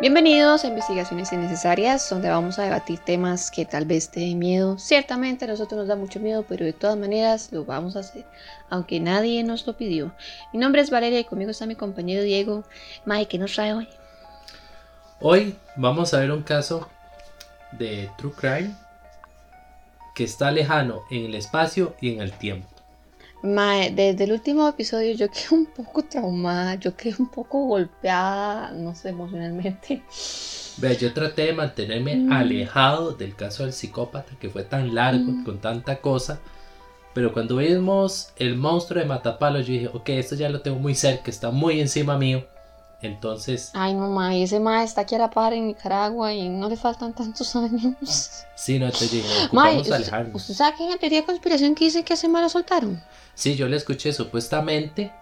Bienvenidos a Investigaciones Innecesarias, donde vamos a debatir temas que tal vez te den miedo. Ciertamente a nosotros nos da mucho miedo, pero de todas maneras lo vamos a hacer, aunque nadie nos lo pidió. Mi nombre es Valeria y conmigo está mi compañero Diego. Mike, ¿qué nos trae hoy? Hoy vamos a ver un caso de True Crime que está lejano en el espacio y en el tiempo. Mae, desde el último episodio yo quedé un poco traumada, yo quedé un poco golpeada, no sé, emocionalmente. Vea, yo traté de mantenerme Mm. alejado del caso del psicópata que fue tan largo, Mm. con tanta cosa. Pero cuando vimos el monstruo de Matapalo, yo dije, ok, esto ya lo tengo muy cerca, está muy encima mío. Entonces, Ay, no, mae, ese mae está aquí a la par en Nicaragua y no le faltan tantos años. sí, no, Mae, ocupamos usted, alejarnos. ¿usted sabe que hay una teoría de conspiración que dice que ese mae lo soltaron? Sí, yo le escuché supuestamente,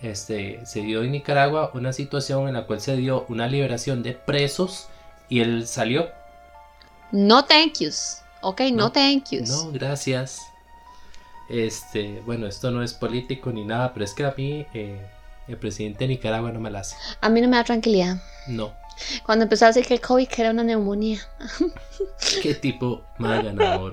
este, se dio en Nicaragua una situación en la cual se dio una liberación de presos y él salió. No thank yous. Ok, no, No, thank yous. No, gracias. Este, bueno, esto no es político ni nada, pero es que a mí eh, el presidente de Nicaragua no me la hace. A mí no me da tranquilidad. No. Cuando empezó a decir que el COVID era una neumonía. ¿Qué tipo más ganador?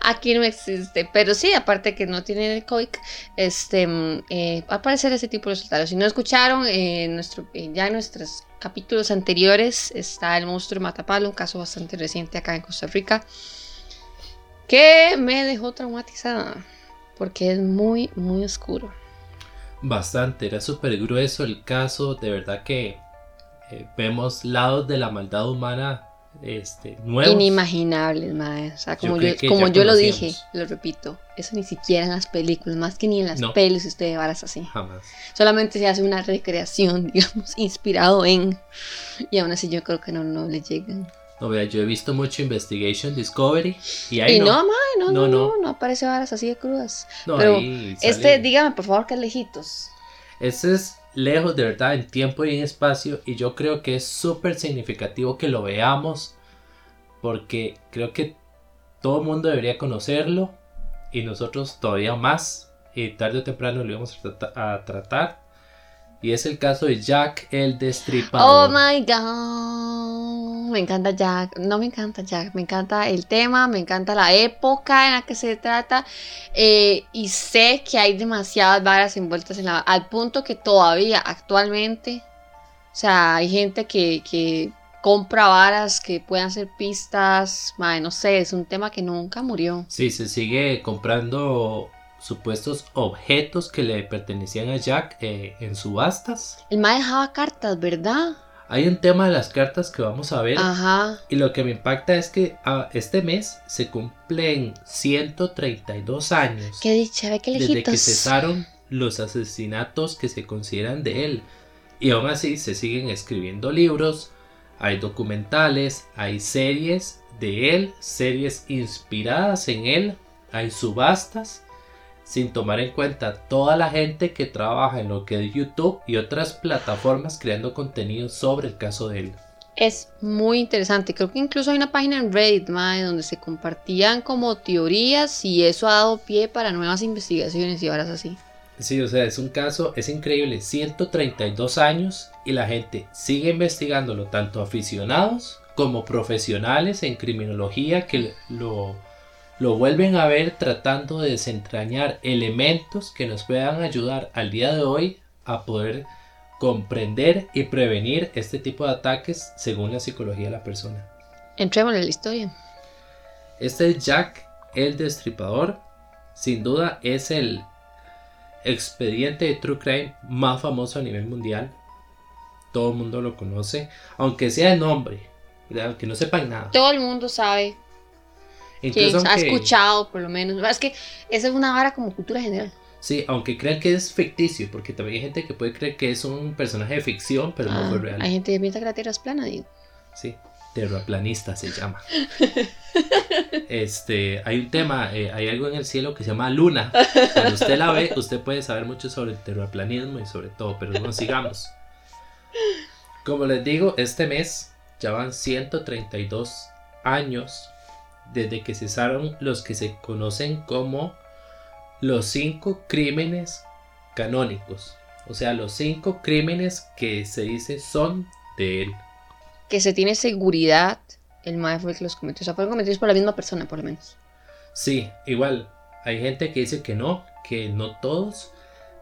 Aquí no existe. Pero sí, aparte que no tiene el COVID, este, mm, eh, va a aparecer ese tipo de resultados. Si no escucharon, eh, nuestro, eh, ya en nuestros capítulos anteriores está el monstruo de Matapalo, un caso bastante reciente acá en Costa Rica, que me dejó traumatizada. Porque es muy, muy oscuro. Bastante, era súper grueso el caso, de verdad que eh, vemos lados de la maldad humana este, nuevos. Inimaginables, madre. O sea, como Yo como yo lo dije, lo repito, eso ni siquiera en las películas, más que ni en las No. pelis usted varas así. Jamás. Solamente se hace una recreación, digamos, inspirado en. Y aún así yo creo que no, no le llegan. No, vea, yo he visto mucho Investigation Discovery y ahí y no. no, no, no, No, no, aparece varas así de crudas. No, pero ahí Este, sale- dígame por favor que es lejitos. Este es lejos de verdad en tiempo y en espacio y yo creo que es súper significativo que lo veamos porque creo que todo el mundo debería conocerlo y nosotros todavía más y tarde o temprano lo íbamos a, trata- a tratar y es el caso de Jack el Oh Destripador. my god. Me encanta Jack. No me encanta Jack. Me encanta el tema. Me encanta la época en la que se trata. eh, y sé que hay demasiadas varas envueltas en la. Al punto que todavía, actualmente. O sea, hay gente que, que compra varas que puedan ser pistas. Madre, no sé. Es un tema que nunca murió. Sí, se sigue comprando supuestos objetos que le pertenecían a Jack eh, en subastas. El ma dejaba cartas, ¿verdad? Hay un tema de las cartas que vamos a ver. Ajá. Y lo que me impacta es que ah, este mes se cumplen 132 años Qué dicha, ve qué desde que cesaron los asesinatos que se consideran de él. Y aún así se siguen escribiendo libros, hay documentales, hay series de él, series inspiradas en él, hay subastas, sin tomar en cuenta toda la gente que trabaja en lo que es YouTube y otras plataformas creando contenido sobre el caso de él. Es muy interesante. Creo que incluso hay una página en Reddit, mae, donde se compartían como teorías y eso ha dado pie para nuevas investigaciones y horas así. Sí, o sea, es un caso, es increíble, 132 años y la gente sigue investigándolo, tanto aficionados como profesionales en criminología que lo, lo vuelven a ver tratando de desentrañar elementos que nos puedan ayudar al día de hoy a poder comprender y prevenir este tipo de ataques según la psicología de la persona. Entremos en la historia. Este es Jack el Destripador. Sin duda es el expediente de True Crime más famoso a nivel mundial. Todo el mundo lo conoce, aunque sea de nombre, aunque no sepan nada. Todo el mundo sabe que Incluso ha aunque, escuchado, por lo menos. Es que esa es una vara como cultura general. sí, aunque crean que es ficticio, porque también hay gente que puede creer que es un personaje de ficción, pero no Ah, fue real. hay gente que piensa que la Tierra es plana, digo. Sí, terraplanista se llama. Este, hay un tema, eh, hay algo en el cielo que se llama luna. Cuando usted la ve, usted puede saber mucho sobre el terraplanismo y sobre todo, pero no sigamos. Como les digo, este mes ya van 132 años desde que cesaron los que se conocen como los cinco crímenes canónicos. O sea, los cinco crímenes que se dice son de él. Que se tiene seguridad, el mae fue el que los cometió. O sea, fueron cometidos por la misma persona, por lo menos. Sí, igual, hay gente que dice que no, que no todos,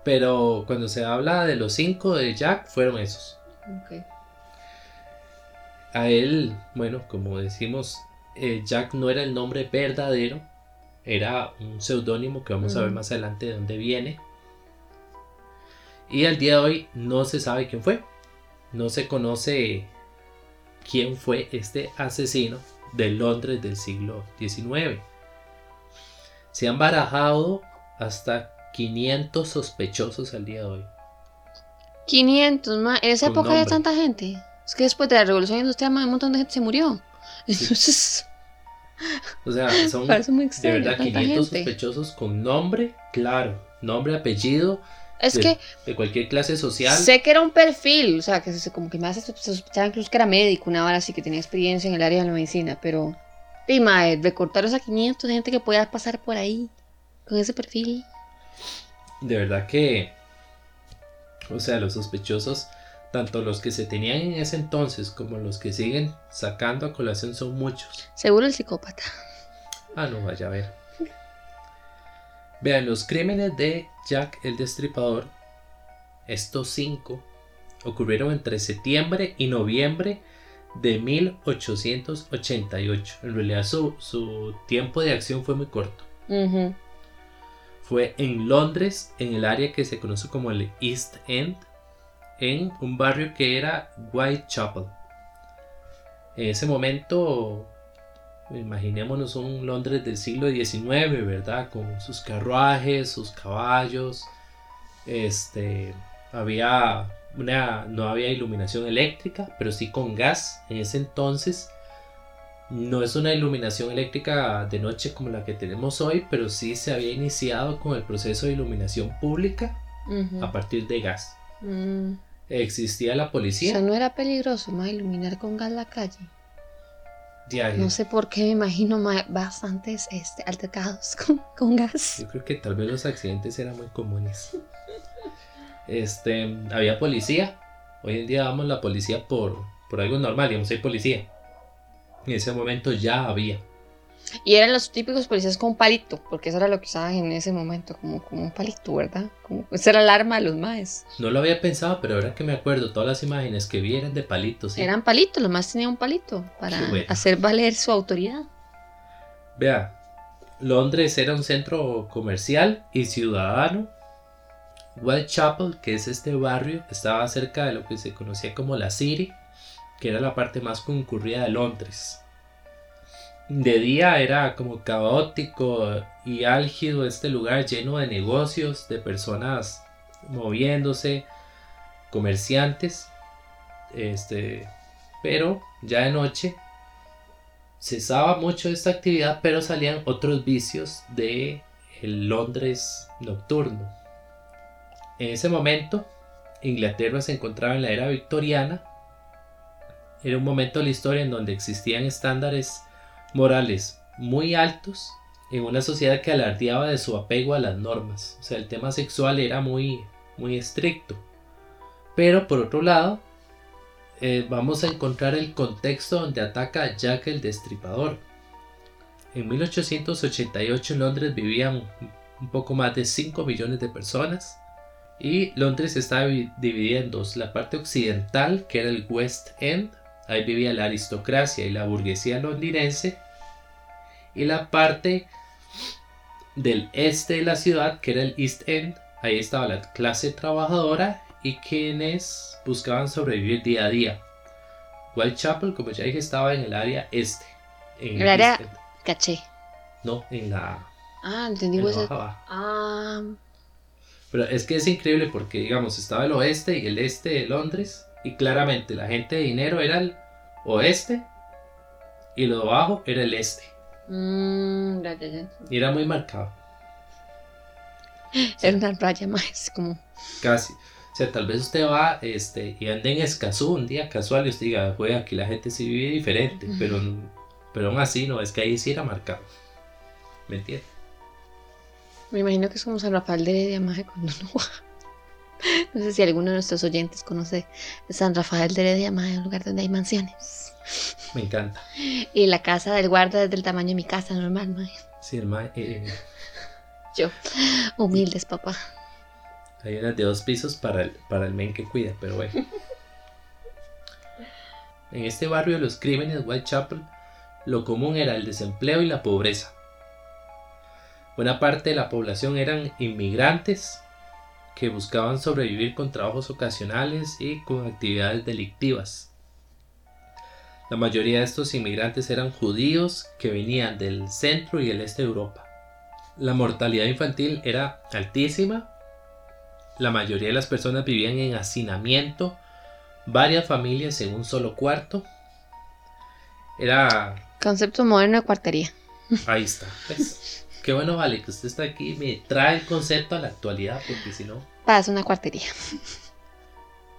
pero cuando se habla de los cinco de Jack, fueron esos. Ok. A él, bueno, como decimos, eh, Jack no era el nombre verdadero, era un seudónimo que vamos a ver más adelante de dónde viene. Y al día de hoy no se sabe quién fue. No se conoce quién fue este asesino de Londres del siglo XIX. Se han barajado hasta 500 sospechosos al día de hoy. 500, mae. En esa Con época había tanta gente. Es que después de la revolución industrial, mae, un montón de gente se murió. Entonces, O sea, son muy de extraño. verdad tanta 500 gente. sospechosos con nombre, claro, nombre, apellido, Es de, que de cualquier clase social. sé que era un perfil, o sea, que se, como que más se sospechaba incluso que era médico, una hora así que tenía experiencia en el área de la medicina, pero. Y mae, recortaron a 500 de gente que podía pasar por ahí con ese perfil. De verdad que, o sea, los sospechosos, tanto los que se tenían en ese entonces como los que siguen sacando a colación son muchos. Seguro el psicópata. Ah, no, vaya a ver. Vean, los crímenes de Jack el Destripador, estos cinco, ocurrieron entre septiembre y noviembre de 1888. En realidad su, su tiempo de acción fue muy corto. Fue en Londres, en el área que se conoce como el East End, en un barrio que era Whitechapel. En ese momento, imaginémonos un Londres del siglo XIX, ¿verdad? Con sus carruajes, sus caballos. Este, había una, no había iluminación eléctrica, pero sí con gas. En ese entonces, no es una iluminación eléctrica de noche como la que tenemos hoy, pero sí se había iniciado con el proceso de iluminación pública a partir de gas. Mm. Existía la O policía. sea, no era peligroso más iluminar con gas la calle. Ya, No sé por qué me imagino ma- bastantes este, altercados con, con gas. Yo creo que tal vez los accidentes eran muy comunes. Este, había policía. Hoy en día damos la policía por, por algo normal, digamos, hay policía. En ese momento ya había. Y eran los típicos policías con palito, porque eso era lo que usaban en ese momento, como, como un palito, ¿verdad? Como, esa era el arma de los maes. No lo había pensado, pero ahora que me acuerdo, todas las imágenes que vi eran de palitos. ¿sí? Eran palitos, los maes tenían un palito para bueno. hacer valer su autoridad. Vea, Londres era un centro comercial y ciudadano. Whitechapel, que es este barrio, estaba cerca de lo que se conocía como la City, que era la parte más concurrida de Londres. De día era como caótico y álgido este lugar lleno de negocios, de personas moviéndose, comerciantes. Este, pero ya de noche cesaba mucho esta actividad, pero salían otros vicios de el Londres nocturno. En ese momento, Inglaterra se encontraba en la era victoriana. Era un momento de la historia en donde existían estándares morales muy altos en una sociedad que alardeaba de su apego a las normas. O sea, el tema sexual era muy, muy estricto. Pero por otro lado, eh, vamos a encontrar el contexto donde ataca Jack el Destripador. En 1888 en Londres vivían un poco más de 5 millones de personas y Londres estaba vi- dividida en dos, la parte occidental que era el West End, ahí vivía la aristocracia y la burguesía londinense y la parte del este de la ciudad que era el East End, ahí estaba la clase trabajadora y quienes buscaban sobrevivir día a día. Whitechapel, como ya dije, estaba en el área este. En El área-. Caché. No, en la, Ah, entendí. en la baja baja. Ah, Pero es que es increíble porque, digamos, estaba el oeste y el este de Londres. Y claramente la gente de dinero era el oeste. Y lo de abajo era el este. mm, ya, ya, ya. Y era muy marcado. Era una raya más, como. Casi. O sea, tal vez usted va este, y ande en Escazú un día casual y usted diga, "Jue, aquí la gente sí vive diferente. Pero, pero aún así, no, es que ahí sí era marcado. ¿Me entiende? Me imagino que es como San Rafael de Heredia, maje, cuando uno va. No sé si alguno de nuestros oyentes conoce San Rafael de Heredia, mae, un lugar donde hay mansiones. Me encanta. Y la casa del guarda es del tamaño de mi casa normal, mae. Sí, el mae, eh, Yo, humildes, papá. hay unas de dos pisos para el, para el men que cuida, pero bueno. En este barrio de los crímenes, Whitechapel, lo común era el desempleo y la pobreza. Buena parte de la población eran inmigrantes que buscaban sobrevivir con trabajos ocasionales y con actividades delictivas. La mayoría de estos inmigrantes eran judíos que venían del centro y el este de Europa. La mortalidad infantil era altísima. La mayoría de las personas vivían en hacinamiento, varias familias en un solo cuarto. Era Concepto moderno de cuartería. Ahí está. ¿ves? Qué bueno, vale, que usted está aquí y me trae el concepto a la actualidad, porque si no. Pasa una cuartería.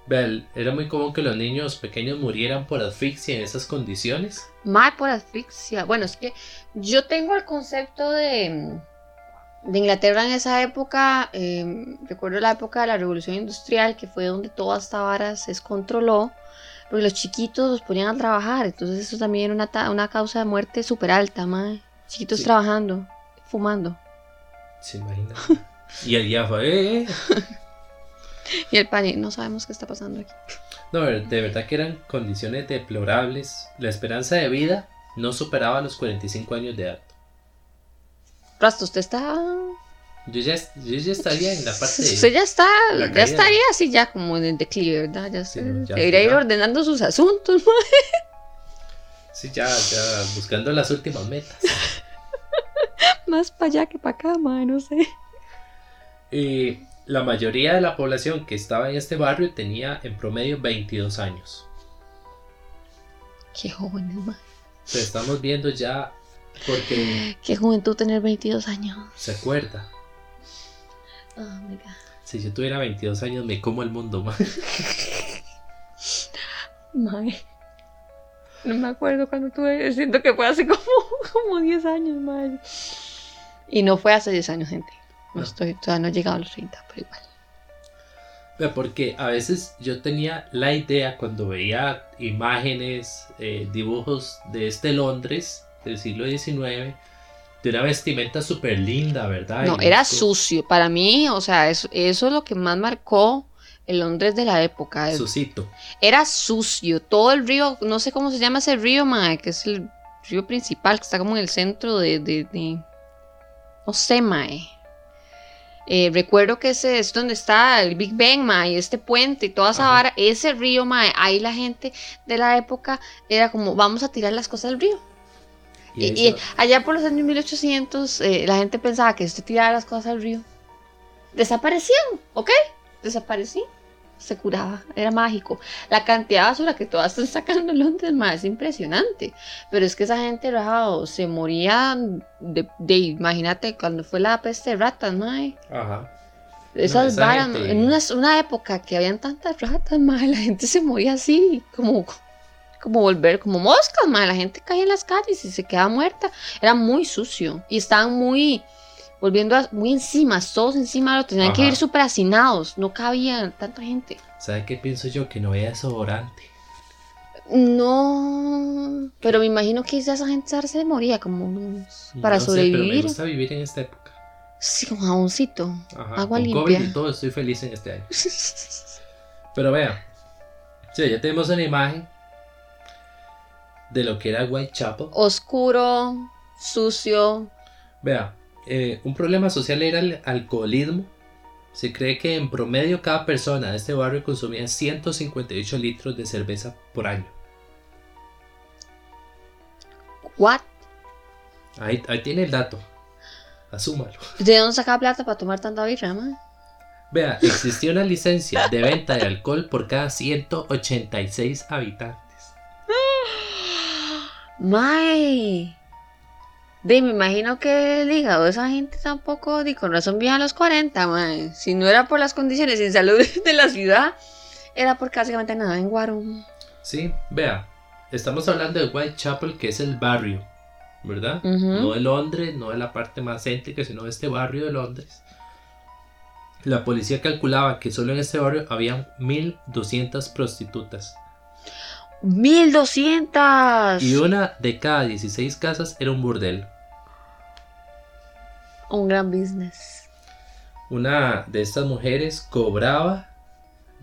Vea, el- era muy común que los niños pequeños murieran por asfixia en esas condiciones. Mal por asfixia. Bueno, es que yo tengo el concepto de, de Inglaterra en esa época. eh, recuerdo la época de la Revolución Industrial, que fue donde toda esta vara se descontroló. Porque los chiquitos los ponían a trabajar. Entonces, eso también era una, una causa de muerte súper alta, mae. Chiquitos Sí. trabajando, fumando. ¿Se imagina? Y el fue. "Eh, eh". Y el pan, no sabemos qué está pasando aquí. No, de verdad que eran condiciones deplorables. La esperanza de vida no superaba los 45 años de edad. Rastro, usted está. Yo ya, yo ya estaría en la parte de. Usted ya está, ya caída. estaría así ya como en el declive, ¿verdad? Ya, Sí, no, ya, debería ir ordenando sus asuntos, ma. Sí, ya, ya, buscando las últimas metas. Más para allá que para acá, ma, no sé. Y la mayoría de la población que estaba en este barrio tenía en promedio 22 años. Qué jóvenes, ma. O sea, estamos viendo ya porque Qué juventud tener 22 años. se acuerda. Oh my god. Si yo tuviera 22 años me como el mundo más. Mae. No me acuerdo cuando tuve. Siento que fue hace como, como 10 años, mae. Y no fue hace 10 años, gente. No, No. estoy, todavía no he llegado a los 30, pero igual. Porque a veces yo tenía la idea cuando veía imágenes, eh, dibujos de este Londres del siglo XIX, de una vestimenta súper linda, ¿verdad? No, Y era esto- sucio. Para mí, o sea, eso, eso es lo que más marcó el Londres de la época. El- Susito. Era sucio. Todo el río, no sé cómo se llama ese río, mae, que es el río principal, que está como en el centro de. de- de- no sé, mae. Eh, recuerdo que ese es donde está el Big Ben, mae, este puente y toda esa Ajá. vara. Ese río, mae, ahí la gente de la época era como, vamos a tirar las cosas del río. Y Y, y eso- allá por los años 1800, eh, la gente pensaba que usted tiraba las cosas al río. Desaparecían, ¿ok? Desaparecían. Se curaba, era mágico. La cantidad de basura que todas están sacando en Londres, más es impresionante. Pero es que esa gente rajado, se moría de, de- imagínate, cuando fue la peste de ratas, mae. Ajá. Esas esa varas, gente- en una, una época que habían tantas ratas, mae, la gente se moría así, como, como volver, como moscas, mae, la gente caía en las calles y se quedaba muerta. Era muy sucio y estaban muy, volviendo a- muy encima, todos encima, lo tenían que ir súper hacinados, no cabía tanta gente. ¿Sabe qué pienso yo? Que no había desodorante. No, pero me imagino que esa gente se moría como para No sé, pero me sobrevivir. gusta vivir en esta época. Sí, como jaboncito. Ajá. Agua Con limpia. COVID y todo, estoy feliz en este año. Pero vea, sí, ya tenemos una imagen de lo que era Whitechapel. Oscuro, sucio, Vea, eh, un problema social era el alcoholismo. Se cree que en promedio cada persona de este barrio consumía 158 litros de cerveza por año. what? Ahí, ahí tiene el dato. Asúmalo. ¿De dónde sacaba plata para tomar tanta birra, mae? Vea, existía una licencia de venta de alcohol por cada 186 habitantes. Mae. De, me imagino que el hígado de esa gente tampoco, di con razón vivían a los 40, mae. Si no era por las condiciones sin salud de la ciudad, era porque básicamente nada en Guaro. Sí, vea, estamos hablando de Whitechapel, que es el barrio, ¿verdad? No de Londres, no de la parte más céntrica, sino de este barrio de Londres. La policía calculaba que solo en este barrio había 1200 prostitutas. 1200. Y una de cada 16 casas era un burdel. Un gran business. Una de estas mujeres cobraba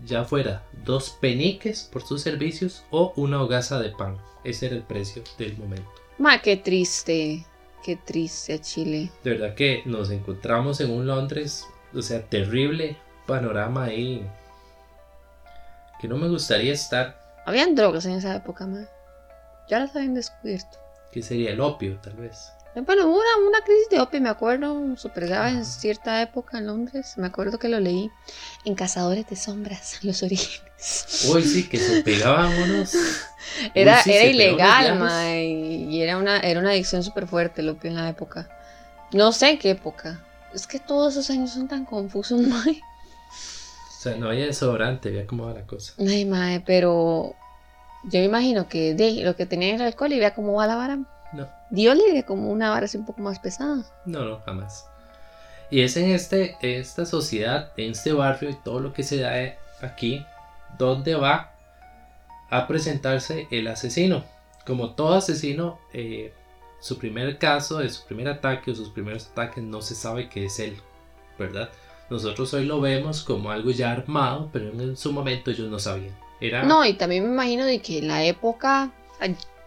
ya fuera dos peniques por sus servicios o una hogaza de pan. Ese era el precio del momento. Ma, qué triste. Qué triste Chile. De verdad que nos encontramos en un Londres, o sea, terrible panorama ahí. Que no me gustaría estar. Habían drogas en esa época, ma. Ya las habían descubierto. Que sería el opio, tal vez. Bueno, hubo una, una crisis de opio, me acuerdo, súper grave en cierta época en Londres. Me acuerdo que lo leí en Cazadores de Sombras, los orígenes. Uy, sí, que se pegaban unos. Era, Uy, sí, era ilegal, ma, y y era una, era una adicción súper fuerte el opio en la época. No sé en qué época. Es que todos esos años son tan confusos, mae. O sea, no había desodorante, vea cómo va la cosa. Ay, mae, pero yo me imagino que de, lo que tenía era alcohol y vea cómo va la vara. No, Dio libre como una vara así un poco más pesada. no, no, jamás. Y es en este, esta sociedad, en este barrio y todo lo que se da aquí, donde va a presentarse el asesino. Como todo asesino, eh, su primer caso, de su primer ataque o sus primeros ataques no se sabe que es él, ¿verdad? Nosotros hoy lo vemos como algo ya armado, pero en su momento ellos no sabían. Era No, y también me imagino de que en la época,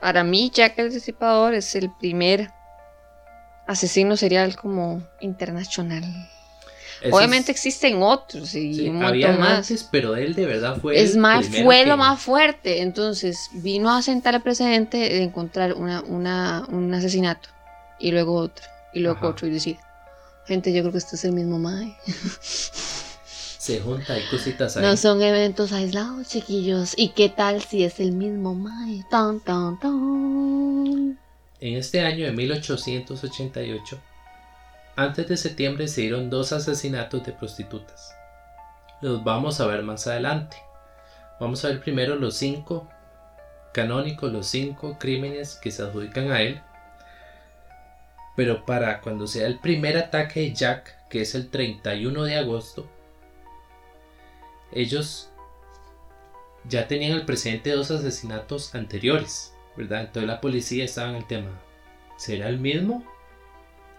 para mí Jack el Destripador es el primer asesino serial como internacional. eso Obviamente es- existen otros y sí, un montón habían más. antes, pero él de verdad fue es más, fue que- lo más fuerte. Entonces vino a sentar el precedente de encontrar una, una, un asesinato y luego otro y luego Ajá. otro y decir, gente, yo creo que este es el mismo Mae. Se junta, hay cositas ahí. No son eventos aislados, chiquillos. ¿Y qué tal si es el mismo Mae? Tan, tan, tan. En este año de 1888, antes de septiembre se dieron dos asesinatos de prostitutas. Los vamos a ver más adelante. Vamos a ver primero los cinco canónicos, los cinco crímenes que se adjudican a él. Pero para cuando sea el primer ataque de Jack, que es el 31 de agosto, ellos ya tenían el precedente de dos asesinatos anteriores, ¿verdad? Entonces la policía estaba en el tema. ¿Será el mismo?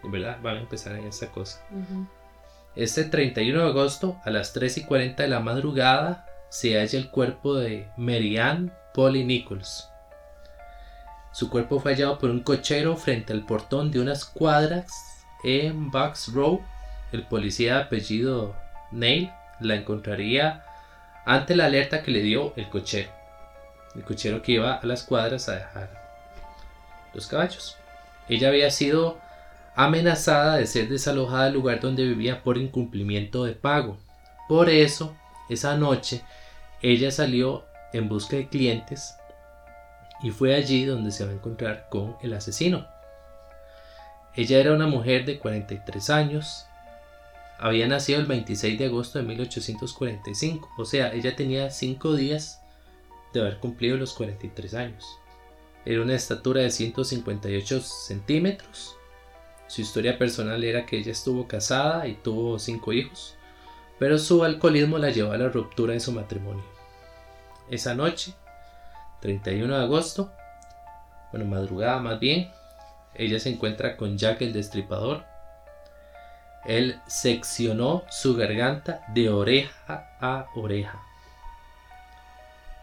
¿Verdad? Van a empezar en esa cosa. Este 31 de agosto, a las 3 y 40 de la madrugada, se halla el cuerpo de Marianne Polly Nichols. Su cuerpo fue hallado por un cochero frente al portón de unas cuadras en Bucks Row. El policía de apellido Neil la encontraría ante la alerta que le dio el cochero. El cochero que iba a las cuadras a dejar los caballos. Ella había sido amenazada de ser desalojada del lugar donde vivía por incumplimiento de pago. Por eso, esa noche, ella salió en busca de clientes y fue allí donde se va a encontrar con el asesino. Ella era una mujer de 43 años, había nacido el 26 de agosto de 1845, o sea, ella tenía 5 días de haber cumplido los 43 años. Era una estatura de 158 centímetros. Su historia personal era que ella estuvo casada y tuvo 5 hijos, pero su alcoholismo la llevó a la ruptura de su matrimonio. Esa noche, 31 de agosto, bueno, madrugada más bien, ella se encuentra con Jack el Destripador. Él seccionó su garganta de oreja a oreja.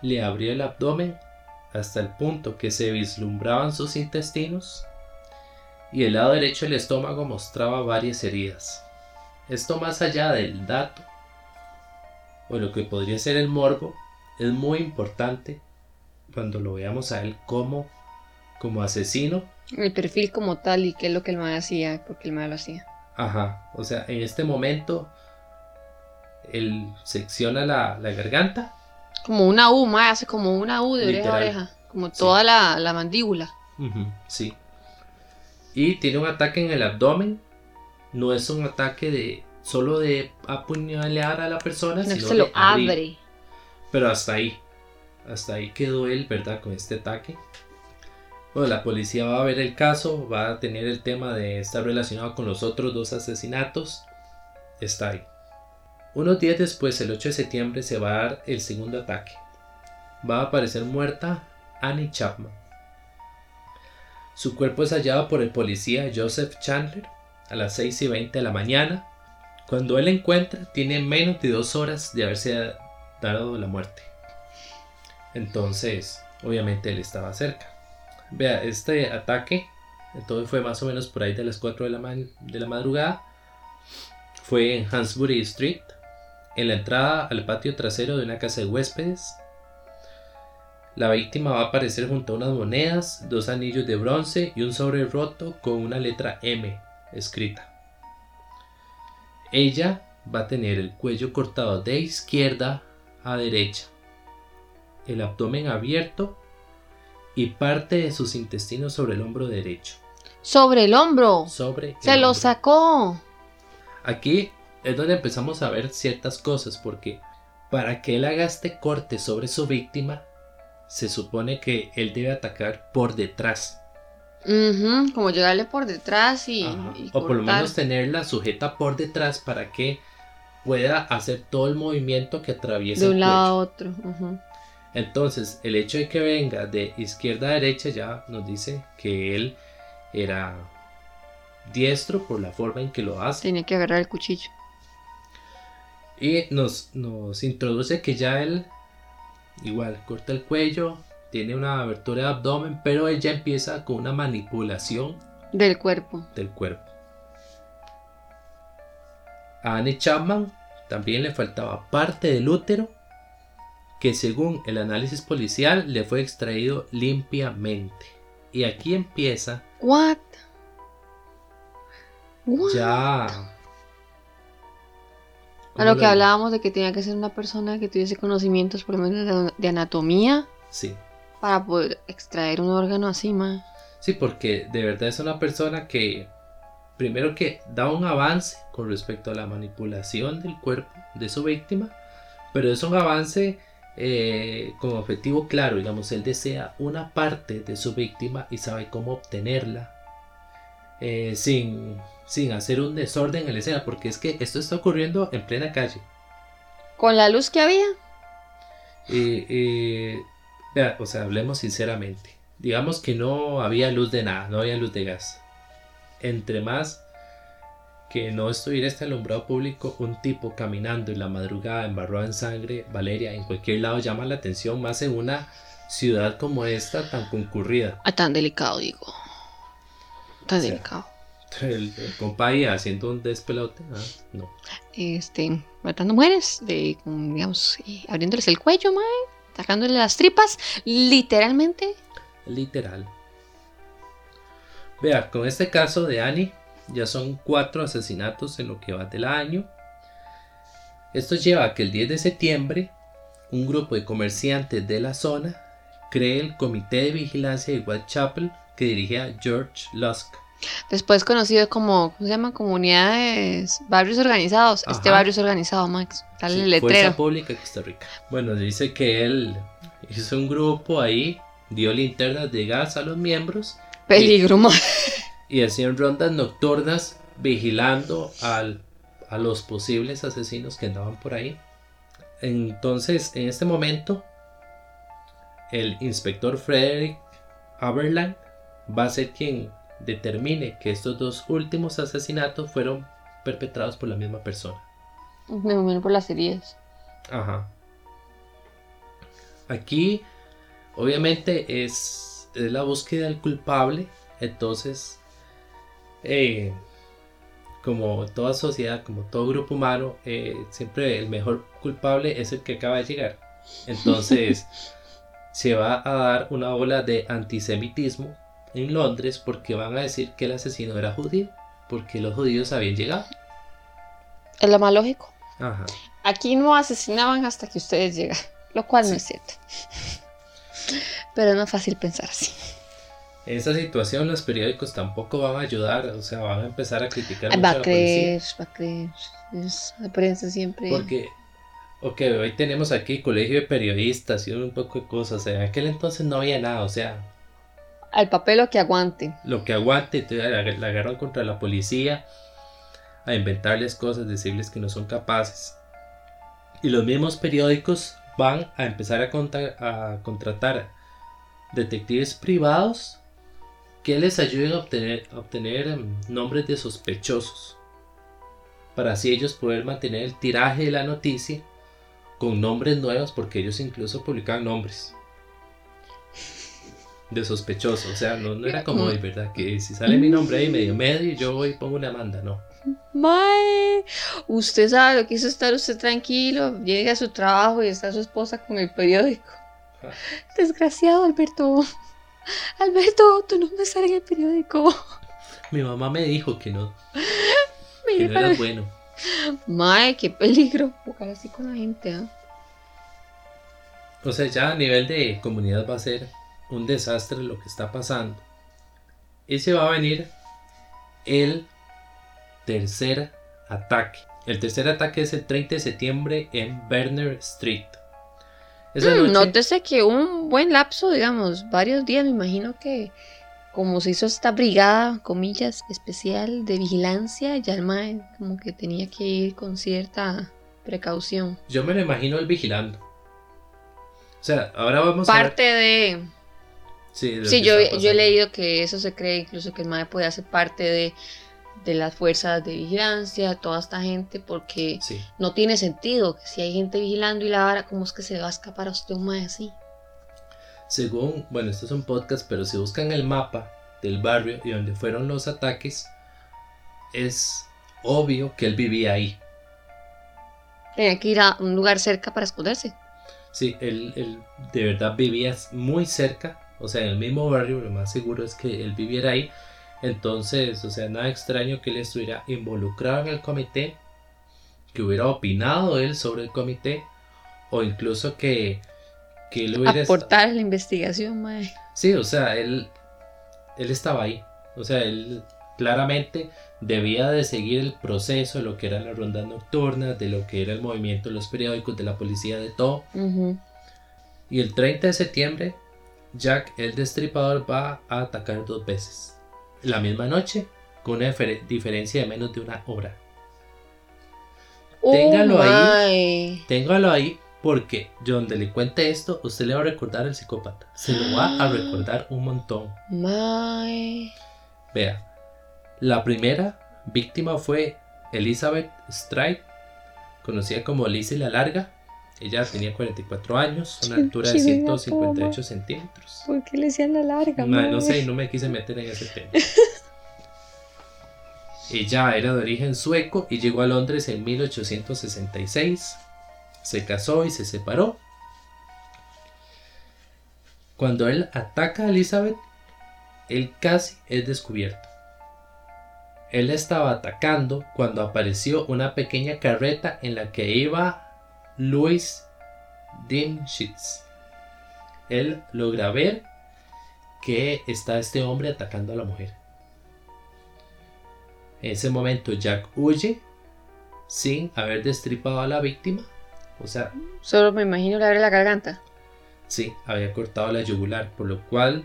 Le abrió el abdomen hasta el punto que se vislumbraban sus intestinos y el lado derecho del estómago mostraba varias heridas. Esto más allá del dato o lo que podría ser el morbo es muy importante cuando lo veamos a él como como asesino El perfil como tal y qué es lo que el mal hacía, porque el mal lo hacía. Ajá, o sea, en este momento él secciona la, la garganta. Como una U, mae, hace como una U de oreja a Literal. oreja. Como Sí. toda la, la mandíbula. Ujú, sí. Y tiene un ataque en el abdomen. No es un ataque de solo de apuñalar a la persona, No que sino se lo abre. Pero hasta ahí. Hasta ahí quedó él, ¿verdad? Con este ataque. La policía va a ver el caso, va a tener el tema de estar relacionado con los otros dos asesinatos. Está ahí. Unos días después, el 8 de septiembre, se va a dar el segundo ataque. Va a aparecer muerta Annie Chapman. Su cuerpo es hallado por el policía Joseph Chandler a las 6 y 20 de la mañana. Cuando él encuentra, tiene menos de dos horas de haberse dado la muerte. Entonces, obviamente él estaba cerca. Vea, este ataque, entonces fue más o menos por ahí de las 4 de la, de la madrugada. Fue en Hansbury Street, en la entrada al patio trasero de una casa de huéspedes. La víctima va a aparecer junto a unas monedas, dos anillos de bronce y un sobre roto con una letra M escrita. Ella va a tener el cuello cortado de izquierda a derecha, el abdomen abierto y parte de sus intestinos sobre el hombro derecho. Sobre el hombro. Sobre Se lo sacó. Aquí es donde empezamos a ver ciertas cosas porque para que él haga este corte sobre su víctima, se supone que él debe atacar por detrás. como llegarle por detrás y, o por lo menos tenerla sujeta por detrás para que pueda hacer todo el movimiento que atraviesa de un lado a otro. Entonces, el hecho de que venga de izquierda a derecha ya nos dice que él era diestro por la forma en que lo hace. Tiene que agarrar el cuchillo. Y nos, nos introduce que ya él igual corta el cuello, tiene una abertura de abdomen, pero él ya empieza con una manipulación del cuerpo. Del cuerpo. A Annie Chapman también le faltaba parte del útero que según el análisis policial le fue extraído limpiamente. Y aquí empieza. What? Ya. A lo que hablábamos de que tenía que ser una persona que tuviese conocimientos por lo menos de, anatomía. Sí. Para poder extraer un órgano así, más. Sí, porque de verdad es una persona que primero que da un avance con respecto a la manipulación del cuerpo de su víctima, pero es un avance eh, con objetivo claro, digamos, él desea una parte de su víctima y sabe cómo obtenerla eh, sin, sin hacer un desorden en la escena, porque es que esto está ocurriendo en plena calle. ¿Con la luz que había? o sea, hablemos sinceramente. Digamos que no había luz de nada, no había luz de gas. Entre más que no estuviera este alumbrado público, un tipo caminando en la madrugada embarrado en sangre, Valeria, en cualquier lado llama la atención, más en una ciudad como esta tan concurrida. Ah, tan delicado, digo. Tan delicado. El, el haciendo un despelote, ah, no. Este, matando mujeres, de, digamos, abriéndoles el cuello, mae, sacándole las tripas, literalmente. Literal. Vea, con este caso de Annie, ya son cuatro asesinatos en lo que va del año. Esto lleva a que el 10 de septiembre un grupo de comerciantes de la zona cree el Comité de Vigilancia de Whitechapel que dirige George Lusk. Después conocido como, ¿cómo se llama? Comunidades, barrios organizados. Este barrio es organizado, Max. Dale el letrero. Fuerza Pública Costa Rica. Bueno, dice que él hizo un grupo ahí, dio linternas de gas a los miembros. Peligro, y hacían rondas nocturnas vigilando al, a los posibles asesinos que andaban por ahí. Entonces, en este momento, el inspector Frederick Aberline va a ser quien determine que estos dos últimos asesinatos fueron perpetrados por la misma persona. Me imagino por las heridas. Ajá. Aquí, obviamente, es, es la búsqueda del culpable. Entonces, eh, como toda sociedad, como todo grupo humano, eh, siempre el mejor culpable es el que acaba de llegar. Entonces se va a dar una ola de antisemitismo en Londres porque van a decir que el asesino era judío, porque los judíos habían llegado. Es lo más lógico. Aquí no asesinaban hasta que ustedes llegan, lo cual no es cierto. Pero no es fácil pensar así esa situación los periódicos tampoco van a ayudar, o sea, van a empezar a criticar mucho va a, creer, va a creer, es la prensa siempre. Porque, ok, hoy tenemos aquí colegio de periodistas y un poco de cosas, en aquel entonces no había nada, o sea... Al papel lo que aguante. Lo que aguante, la, la agarran contra la policía, a inventarles cosas, decirles que no son capaces. Y los mismos periódicos van a empezar a contratar detectives privados que les ayuden a obtener, a obtener em, nombres de sospechosos. Para así ellos poder mantener el tiraje de la noticia con nombres nuevos, porque ellos incluso publicaban nombres de sospechosos. O sea, no, no era como hoy, ¿verdad? Que si sale mi nombre ahí medio medio, yo voy y pongo una manda, no. Mae, usted sabe lo que hizo estar usted tranquilo, llega a su trabajo y está su esposa con el periódico. Ah. Desgraciado, Alberto. Alberto, tu nombre sale en el periódico. Mi mamá me dijo que no, que no era bueno. Mae, qué peligro jugar así con la gente, ¿ah? O sea, ya a nivel de comunidad va a ser un desastre lo que está pasando. Y se va a venir el tercer ataque. El tercer ataque es el 30 de septiembre en Berner Street. Esa Mm, noche, Nótese que un buen lapso, digamos, varios días, me imagino que como se hizo esta brigada, comillas, especial de vigilancia, ya el mae como que tenía que ir con cierta precaución. yo me lo imagino él vigilando. O sea, ahora vamos a Parte de... Sí, de Sí, yo, yo he leído que eso se cree incluso que el mae puede hacer parte de, de las fuerzas de vigilancia, toda esta gente, porque Sí. no tiene sentido que si hay gente vigilando y la vara, ¿cómo es que se va a escapar a usted un mae así? Según, bueno, esto es un podcast, pero si buscan el mapa del barrio y donde fueron los ataques, es obvio que él vivía ahí. Tenía que ir a un lugar cerca para esconderse. Sí, él, él de verdad vivía muy cerca, o sea, en el mismo barrio, lo más seguro es que él viviera ahí. Entonces, o sea, nada extraño que él estuviera involucrado en el comité, que hubiera opinado él sobre el comité, o incluso que, que él hubiera... Aportar la investigación, mae. Sí, o sea, él, él estaba ahí. O sea, él claramente debía de seguir el proceso de lo que eran las rondas nocturnas, de lo que era el movimiento de los periódicos, de la policía, de todo. Y el 30 de septiembre, Jack el Destripador va a atacar dos veces. La misma noche, con una difer- diferencia de menos de una hora. Téngalo Oh, ahí. Téngalo ahí porque yo donde le cuente esto, usted le va a recordar al psicópata. Se lo va a recordar un montón. Vea, la primera víctima fue Elizabeth Stride, conocida como Lizzie la Larga. Ella tenía 44 años, una ¿Quién- altura de quién era 158 centímetros. ¿Por qué le decían la larga, Ma, no sé, no me quise meter en ese tema. Ella era de origen sueco y llegó a Londres en 1866. Se casó y se separó. Cuando él ataca a Elizabeth, él casi es descubierto. Él estaba atacando cuando apareció una pequeña carreta en la que iba Louis Dimschitz. Él logra ver que está este hombre atacando a la mujer. En ese momento Jack huye sin haber destripado a la víctima. O sea, Solo me imagino le abre la garganta. sí, había cortado la yugular, por lo cual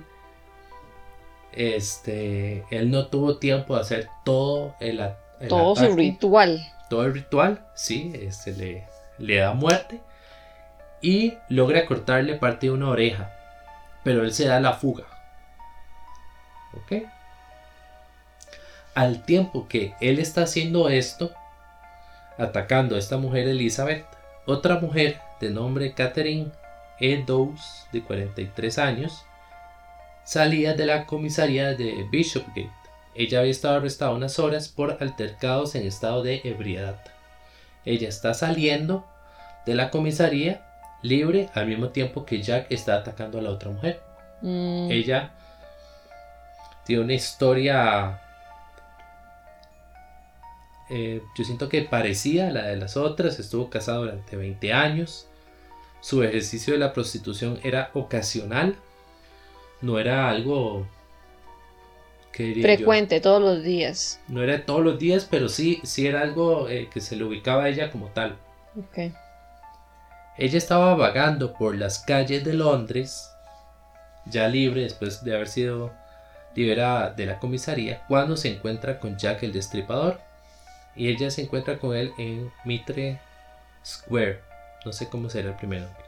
este, él no tuvo tiempo de hacer todo el, Todo su ritual. todo el ritual, sí, este, le, le da muerte y logra cortarle parte de una oreja, pero él se da la fuga. ¿Ok? Al tiempo que él está haciendo esto, atacando a esta mujer Elizabeth, otra mujer de nombre Catherine E. De 43 años, salía de la comisaría de Bishopgate. Ella había estado arrestada unas horas por altercados en estado de ebriedad. Ella está saliendo de la comisaría libre al mismo tiempo que Jack está atacando a la otra mujer. Mm, Ella tiene una historia, eh, yo siento que parecía a la de las otras. Estuvo casada durante 20 años. Su ejercicio de la prostitución era ocasional. No era algo yo, frecuente, todos los días. no era todos los días, pero sí, sí era algo eh, que se le ubicaba a ella como tal. Ok. Ella estaba vagando por las calles de Londres, ya libre después de haber sido liberada de la comisaría, cuando se encuentra con Jack el Destripador. Y ella se encuentra con él en Mitre Square. No sé cómo será el primer nombre.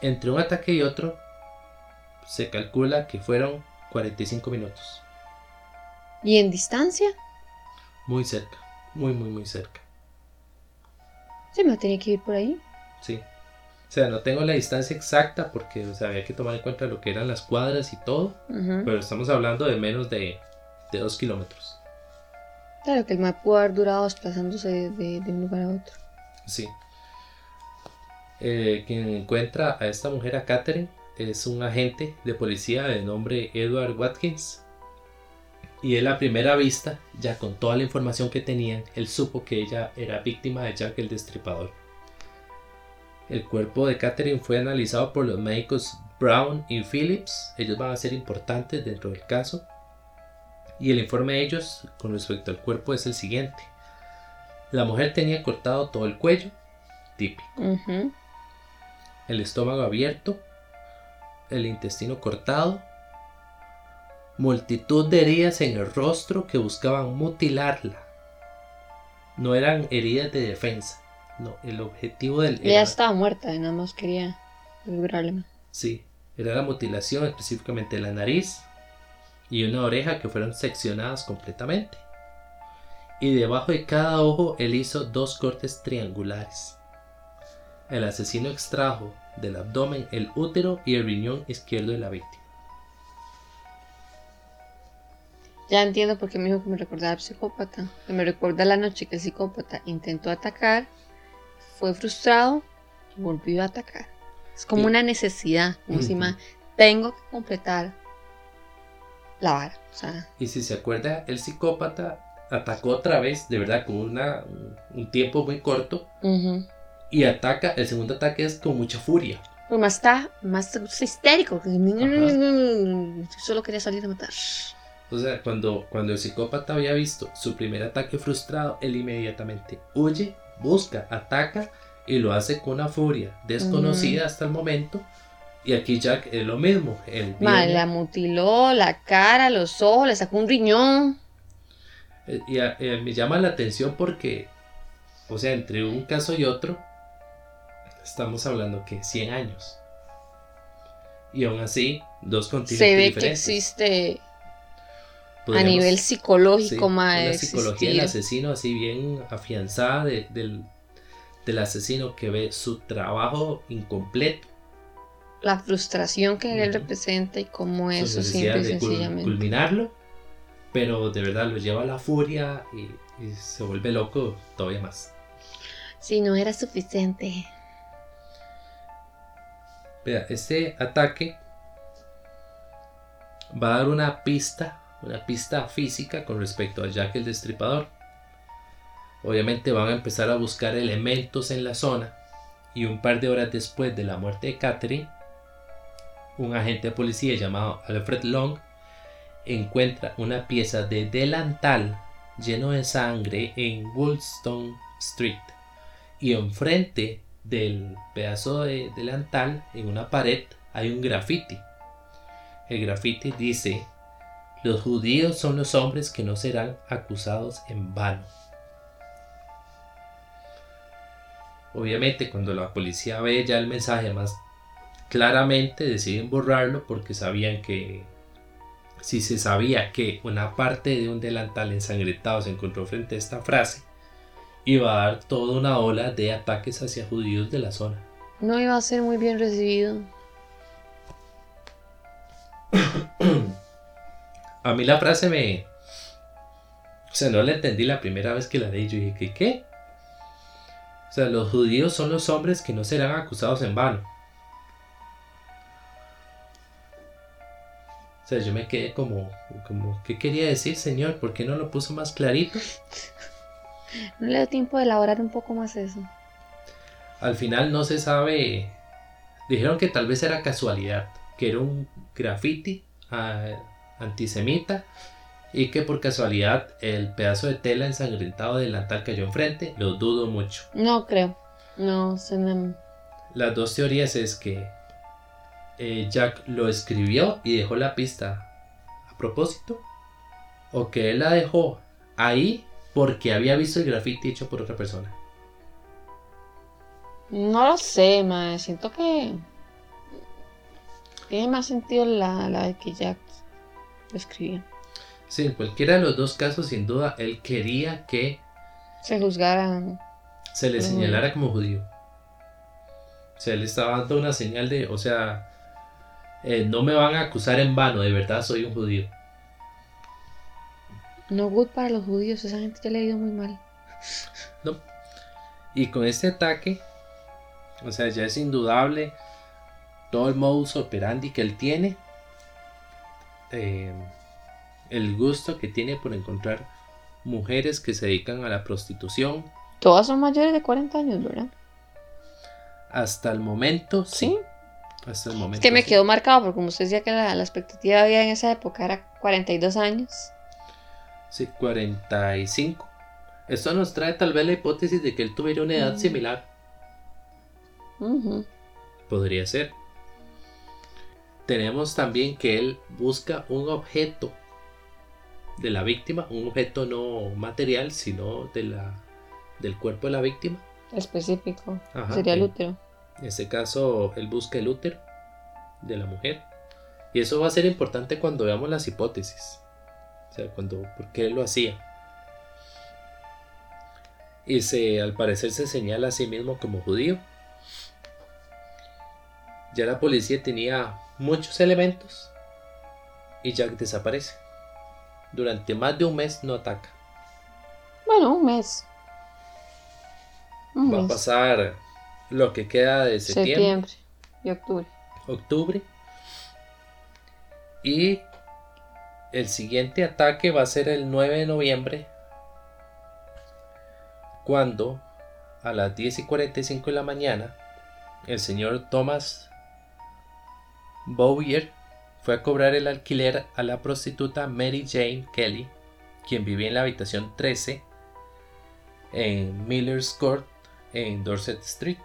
Entre un ataque y otro, se calcula que fueron 45 minutos. ¿Y en distancia? Muy cerca, muy, muy, muy cerca. Sí, me tenía que ir por ahí. Sí. O sea, no tengo la distancia exacta porque o sea, había que tomar en cuenta lo que eran las cuadras y todo. Pero estamos hablando de menos de, de 2 kilómetros. Claro que el mapa pudo haber durado desplazándose de, de- de un lugar a otro. Sí. Eh, quien encuentra a esta mujer, a Catherine, es un agente de policía de nombre Edward Watkins. Y él a primera vista, ya con toda la información que tenían, él supo que ella era víctima de Jack el Destripador. El cuerpo de Catherine fue analizado por los médicos Brown y Phillips. Ellos van a ser importantes dentro del caso. Y el informe de ellos con respecto al cuerpo es el siguiente. La mujer tenía cortado todo el cuello, típico. El estómago abierto, el intestino cortado, multitud de heridas en el rostro que buscaban mutilarla. No eran heridas de defensa. No, el objetivo del Ella era- estaba muerta y nada más quería librarle. Sí, era la mutilación específicamente de la nariz y una oreja que fueron seccionadas completamente. Y debajo de cada ojo él hizo dos cortes triangulares. El asesino extrajo del abdomen el útero y el riñón izquierdo de la víctima. Ya entiendo por qué me dijo que me recordaba al psicópata. Que me recuerda la noche que el psicópata intentó atacar, fue frustrado y volvió a atacar. Es como Sí. una necesidad. Como tengo que completar la vara. O sea, Y si se acuerda, el psicópata atacó otra vez, de verdad, con una, un tiempo muy corto. ujú. Y ataca, el segundo ataque es con mucha furia. Pero más está, más histérico. que Solo quería salir a matar. O sea, cuando, cuando el psicópata había visto su primer ataque frustrado, él inmediatamente huye, busca, ataca y lo hace con una furia desconocida hasta el momento. Y aquí Jack es lo mismo. Él Ma, la mutiló, la cara, los ojos, le sacó un riñón. eh, y eh, me llama la atención porque, o sea, entre un caso y otro, estamos hablando que 100 años. Y aún así, dos continentes Se ve que diferentes. existe a Podríamos- nivel psicológico, Sí, de una psicología del asesino así bien afianzada de- del, del asesino que ve su trabajo incompleto, la frustración que él Ujú. representa y cómo eso simple y sencillamente. culminarlo, pero de verdad lo lleva a la furia y, y se vuelve loco todavía más. Sí, no era suficiente. Este ataque va a dar una pista, una pista física con respecto a Jack el Destripador. Obviamente van a empezar a buscar elementos en la zona y un par de horas después de la muerte de Catherine, un agente de policía llamado Alfred Long encuentra una pieza de delantal lleno de sangre en Woolstone Street y enfrente del pedazo de delantal en una pared hay un graffiti. El graffiti dice, los judíos son los hombres que no serán acusados en vano. Obviamente cuando la policía ve ya el mensaje más claramente deciden borrarlo porque sabían que si se sabía que una parte de un delantal ensangrentado se encontró frente a esta frase, iba a dar toda una ola de ataques hacia judíos de la zona. No iba a ser muy bien recibido. A mí la frase me... O sea, no la entendí la primera vez que la leí. Yo dije, ¿qué qué? O sea, los judíos son los hombres que no serán acusados en vano. O sea, yo me quedé como, como, ¿qué quería decir, señor? ¿Por qué no lo puso más clarito? No le dio tiempo de elaborar un poco más eso. Al final no se sabe. Dijeron que tal vez era casualidad, que era un graffiti ah, antisemita y que por casualidad el pedazo de tela ensangrentado del delantal cayó enfrente. Lo dudo mucho. No creo. No, suena... Las dos teorías es que eh, Jack lo escribió y dejó la pista a propósito, o que él la dejó ahí porque había visto el graffiti hecho por otra persona. No lo sé, mae. Siento que. Tiene más sentido la, la de que Jack lo escribía. Sí, en cualquiera de los dos casos, sin duda, él quería que Se juzgaran. se le señalara como judío. O sea, él estaba dando una señal de, o sea, eh, no me van a acusar en vano, de verdad soy un judío. No good para los judíos. Esa gente ya le ha ido muy mal. ¿no? Y con este ataque, o sea, ya es indudable todo el modus operandi que él tiene, eh, el gusto que tiene por encontrar mujeres que se dedican a la prostitución. Todas son mayores de 40 años, ¿verdad? Hasta el momento, sí. Hasta el momento. Es que me sí. quedó marcado, porque como usted decía que la, la expectativa de vida en esa época era 42 años. Sí, 45. Esto nos trae tal vez la hipótesis de que él tuviera una edad Mm. similar. Podría ser. Tenemos también que él busca un objeto de la víctima, un objeto no material, sino de la, del cuerpo de la víctima. Específico. Ajá, Sería el útero. En este caso, él busca el útero de la mujer. Y eso va a ser importante cuando veamos las hipótesis. O sea, cuando, por qué él lo hacía. Y se, al parecer se señala a sí mismo como judío. Ya la policía tenía muchos elementos y Jack desaparece. Durante más de un mes no ataca. Bueno, un mes. Un Va a pasar lo que queda de septiembre. Septiembre y octubre. octubre. Y el siguiente ataque va a ser el 9 de noviembre. Cuando a las 10 y 45 de la mañana el señor Thomas Bowyer fue a cobrar el alquiler a la prostituta Mary Jane Kelly, quien vivía en la habitación 13 en Miller's Court en Dorset Street.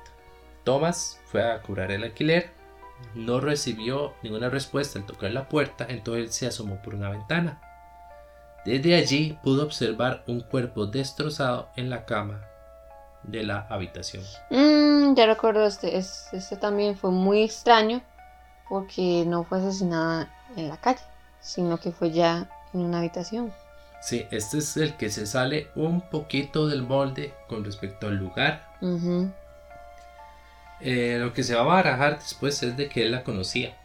Thomas fue a cobrar el alquiler, no recibió ninguna respuesta al tocar la puerta, entonces él se asomó por una ventana. Desde allí pudo observar un cuerpo destrozado en la cama de la habitación. Mm, ya recuerdo este. es- Este también fue muy extraño porque no fue asesinada en la calle, sino que fue ya en una habitación. Sí, este es el que se sale un poquito del molde con respecto al lugar. Ujú. Eh, lo que se va a barajar después es de que él la conocía.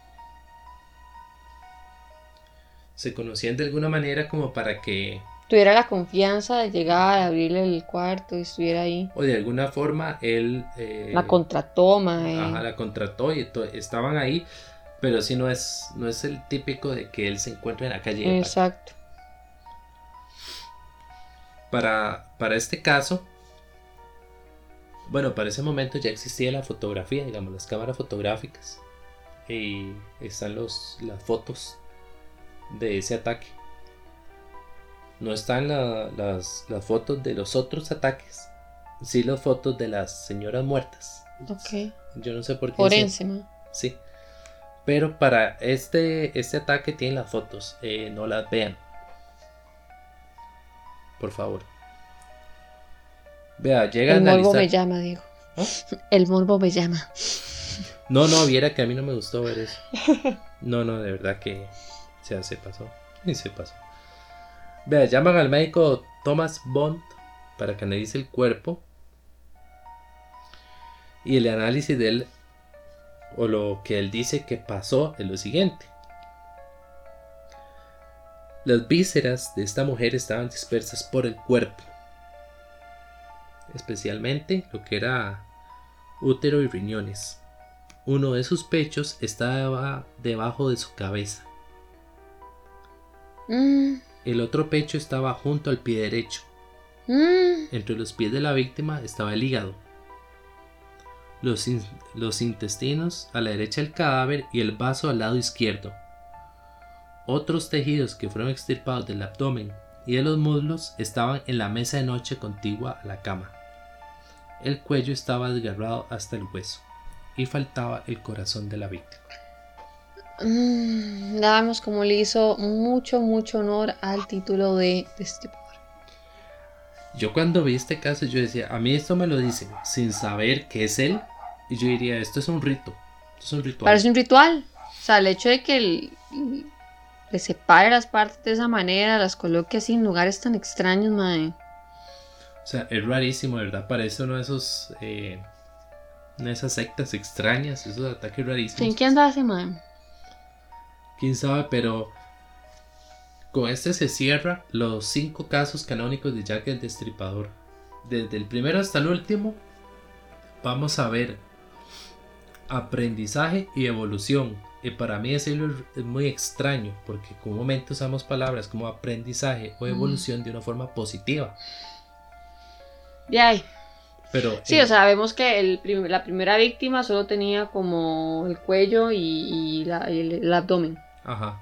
Se conocían de alguna manera como para que, Tuviera la confianza de llegar, abrirle el cuarto y estuviera ahí. o de alguna forma, él... eh, La contratoma. eh. Ajá, la contrató y estaban ahí, pero sí no es, no es el típico de que él se encuentre en la calle. de. Exacto. Para, para este caso, bueno, para ese momento ya existía la fotografía, digamos, las cámaras fotográficas. Y están los, las fotos de ese ataque. No están la- las, las fotos de los otros ataques. Sí las fotos de las señoras muertas. Ok. Yo no sé por qué. Forense, ma. Sí. Pero para este, este ataque tienen las fotos. eh, no las vean. Por favor. Vea, llega a El morbo me llama, digo. ¿Ah? El morbo me llama. No, no, viera que a mí no me gustó ver eso. No, no, de verdad que. O sea, se pasó. Y se pasó. Vea, llaman al médico Thomas Bond para que analice el cuerpo. Y el análisis de él, o lo que él dice que pasó, es lo siguiente. Las vísceras de esta mujer estaban dispersas por el cuerpo. Especialmente lo que era útero y riñones. Uno de sus pechos estaba debajo de su cabeza. Mm, El otro pecho estaba junto al pie derecho. mm. Entre los pies de la víctima estaba el hígado. Los, in- los intestinos a la derecha del cadáver y el vaso al lado izquierdo. Otros tejidos que fueron extirpados del abdomen y de los muslos estaban en la mesa de noche contigua a la cama. El cuello estaba desgarrado hasta el hueso y faltaba el corazón de la víctima. Mm, ya vemos cómo le hizo mucho, mucho honor al título de Destripador. Yo cuando vi este caso yo decía, a mí esto me lo dicen sin saber que es él. Y yo diría, esto es un rito. Esto es un ritual. Parece un ritual. O sea, el hecho de que el- le separe las partes de esa manera, las coloque así en lugares tan extraños, mae. O sea, es rarísimo, ¿verdad? Parece uno de esos. eh, una de esas sectas extrañas, esos ataques rarísimos. ¿En qué anda ese mae? Quién sabe, pero. Con este se cierra los cinco casos canónicos de Jack el Destripador. Desde el primero hasta el último, vamos a ver aprendizaje y evolución. Y para mí decirlo es- muy extraño, porque comúnmente usamos palabras como aprendizaje o Mm. evolución de una forma positiva. De ahí. Pero Sí, en- o sea, vemos que el prim- la primera víctima solo tenía como el cuello y, y la- y el, el abdomen. Ajá.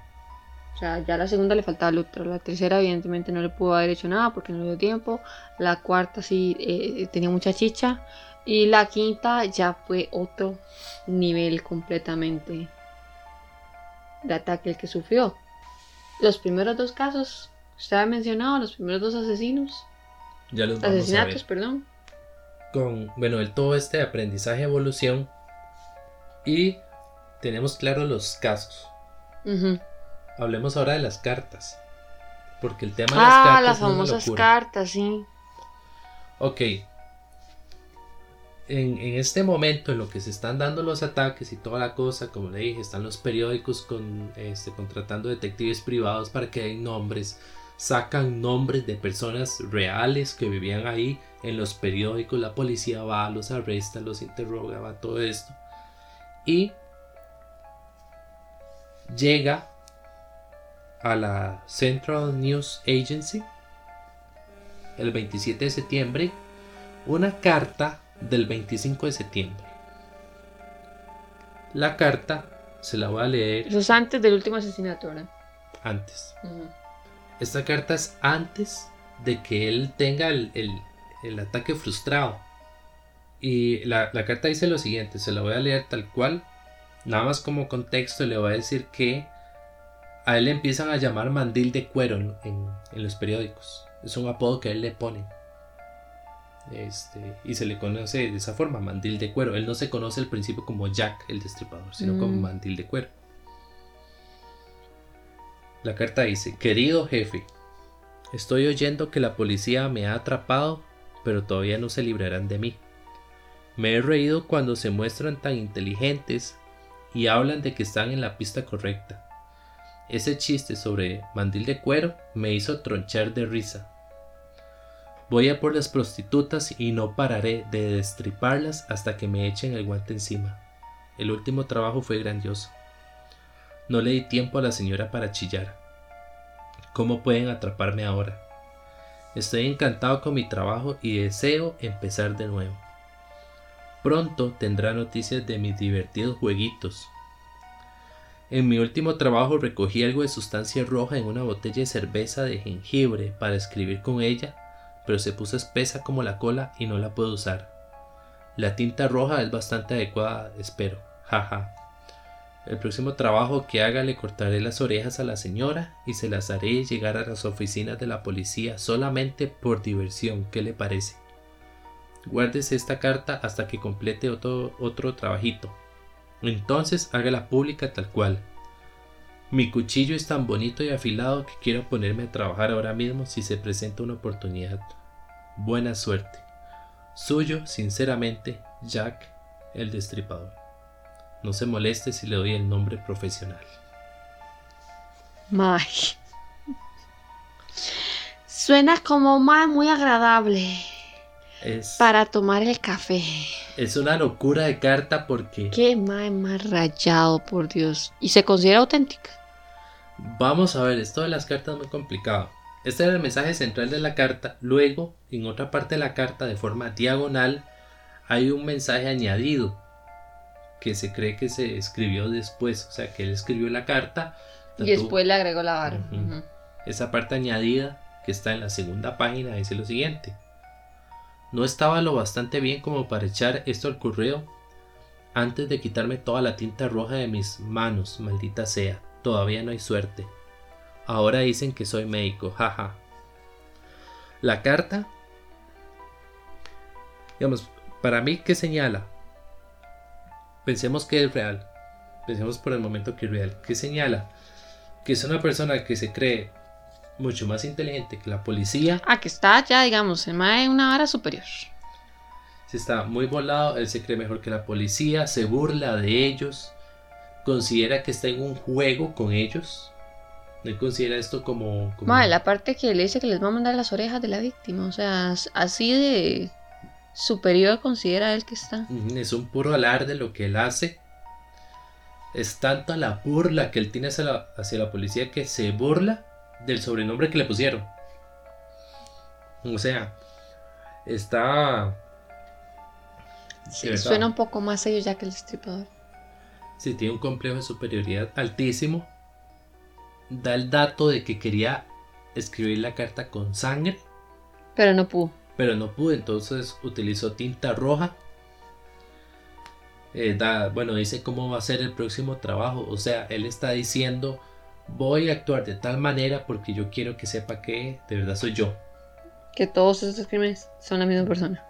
O sea, ya la segunda le faltaba el útero. La tercera, evidentemente, no le pudo haber hecho nada porque no le dio tiempo. La cuarta, sí, eh, tenía mucha chicha. Y la quinta ya fue otro nivel completamente de ataque el que sufrió. Los primeros dos casos, usted ha mencionado, los primeros dos asesinos, Ya los vamos a asesinatos, ver. perdón. Con, bueno, el todo este de aprendizaje evolución. Y tenemos claros los casos. Hablemos ahora de las cartas. Porque el tema de las Ah, cartas las es una famosas cartas, sí. Ok. En, en este momento, en lo que se están dando los ataques y toda la cosa, como le dije, están los periódicos con, este, contratando detectives privados para que den nombres. Sacan nombres de personas reales que vivían ahí en los periódicos. La policía va, los arresta, los interroga, va todo esto. Y llega a la Central News Agency el 27 de septiembre una carta del 25 de septiembre. La carta se la voy a leer Eso es antes del último asesinato, ¿verdad? antes. Esta carta es antes de que él tenga el, el- el ataque frustrado. Y la, la carta dice lo siguiente, se la voy a leer tal cual. Nada más como contexto le voy a decir que a él le empiezan a llamar mandil de cuero en, en- en los periódicos. Es un apodo que él le pone. Este, y se le conoce de esa forma, mandil de cuero. Él no se conoce al principio como Jack el destripador, sino como Mm. mandil de cuero. La carta dice, querido jefe, estoy oyendo que la policía me ha atrapado, pero todavía no se librarán de mí. Me he reído cuando se muestran tan inteligentes y hablan de que están en la pista correcta. Ese chiste sobre mandil de cuero me hizo tronchar de risa. Voy a por las prostitutas y no pararé de destriparlas hasta que me echen el guante encima. El último trabajo fue grandioso. No le di tiempo a la señora para chillar. ¿Cómo pueden atraparme ahora? Estoy encantado con mi trabajo y deseo empezar de nuevo. Pronto tendrá noticias de mis divertidos jueguitos. En mi último trabajo recogí algo de sustancia roja en una botella de cerveza de jengibre para escribir con ella, pero se puso espesa como la cola y no la puedo usar. La tinta roja es bastante adecuada, espero. Jaja. El próximo trabajo que haga le cortaré las orejas a la señora y se las haré llegar a las oficinas de la policía solamente por diversión. ¿Qué le parece? Guárdese esta carta hasta que complete otro, otro trabajito. Entonces hágala pública tal cual. Mi cuchillo es tan bonito y afilado que quiero ponerme a trabajar ahora mismo si se presenta una oportunidad. Buena suerte. Suyo, sinceramente, Jack el Destripador. No se moleste si le doy el nombre profesional. May. Suena como mae muy agradable Es, para tomar el café. es una locura de carta porque Qué mae más rayado, por Dios. Y se considera auténtica. Vamos a ver, esto de las cartas es muy complicado. Este era el mensaje central de la carta. Luego, en otra parte de la carta, de forma diagonal, hay un mensaje añadido que se cree que se escribió después. O sea, que él escribió la carta. Y después le agregó la vara. Esa parte añadida que está en la segunda página dice lo siguiente. No estaba lo bastante bien como para echar esto al correo antes de quitarme toda la tinta roja de mis manos, maldita sea. Todavía no hay suerte. Ahora dicen que soy médico, jaja. La carta, digamos, para mí, ¿qué señala? Pensemos que es real. Pensemos por el momento que es real. Que señala que es una persona que se cree mucho más inteligente que la policía. Ah, que está ya, digamos, en una hora superior. Se está muy volado, él se cree mejor que la policía, se burla de ellos, considera que está en un juego con ellos. Él considera esto como... como... la parte que le dice que les va a mandar las orejas de la víctima, o sea, así de superior considera él que está. Es un puro alarde lo que él hace. Es tanta la burla que él tiene hacia la, hacia la policía que se burla del sobrenombre que le pusieron. O sea, está... suena un poco más serio ya que el destripador. Sí, tiene un complejo de superioridad altísimo. Da el dato de que quería escribir la carta con sangre. Pero no pudo. Pero no pudo, entonces utilizó tinta roja. Eh, da, bueno, dice cómo va a ser el próximo trabajo. O sea, él está diciendo voy a actuar de tal manera porque yo quiero que sepa que de verdad soy yo. Que todos esos crímenes son la misma persona.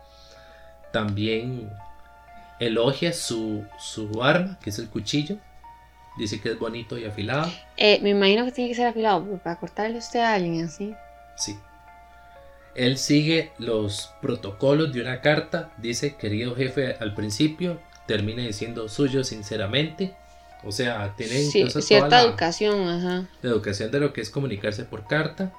También elogia su, su arma, que es el cuchillo. Dice que es bonito y afilado. Eh, me imagino que tiene que ser afilado para cortarle usted a alguien así. Sí. Él sigue los protocolos de una carta. Dice, querido jefe, al principio. Termina diciendo suyo sinceramente. O sea, tiene cierta educación, ajá. La educación de lo que es comunicarse por carta.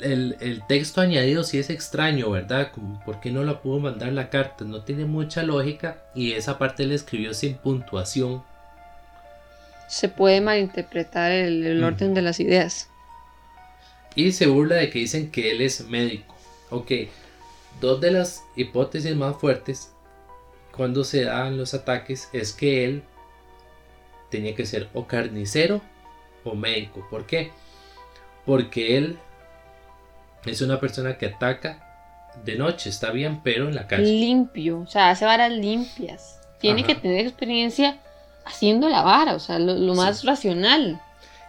El, texto añadido sí es extraño, ¿verdad? ¿Por qué no la pudo mandar la carta? No tiene mucha lógica y esa parte le escribió sin puntuación. Se puede malinterpretar el, orden de las ideas. Y se burla de que dicen que él es médico. Ok, dos de las hipótesis más fuertes cuando se dan los ataques es que él tenía que ser o carnicero o médico. ¿Por qué? Porque él es una persona que ataca de noche, está bien, pero en la calle. Limpio, o sea, hace varas limpias. Tiene que tener experiencia haciendo la vara, o sea, lo, más racional.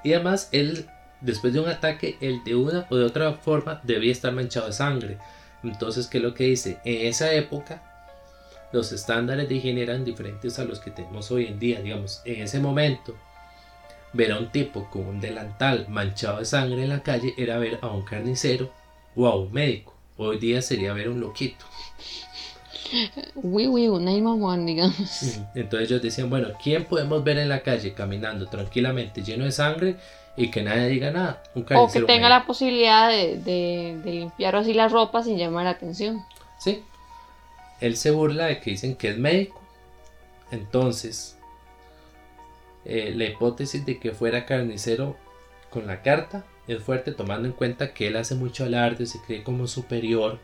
Y además, él, después de un ataque, él de una o de otra forma debía estar manchado de sangre. Entonces, ¿qué es lo que dice? En esa época, los estándares de higiene eran diferentes a los que tenemos hoy en día. Digamos, en ese momento, ver a un tipo con un delantal manchado de sangre en la calle era ver a un carnicero o a un médico. Hoy día sería ver a un loquito. Uy, uy, un digamos. Entonces ellos decían, bueno, ¿quién podemos ver en la calle caminando tranquilamente lleno de sangre y que nadie diga nada? O que tenga la posibilidad de, de, de limpiar así la ropa sin llamar la atención. Sí, él se burla de que dicen que es médico. Entonces, eh, la hipótesis de que fuera carnicero con la carta es fuerte tomando en cuenta que él hace mucho alarde, se cree como superior.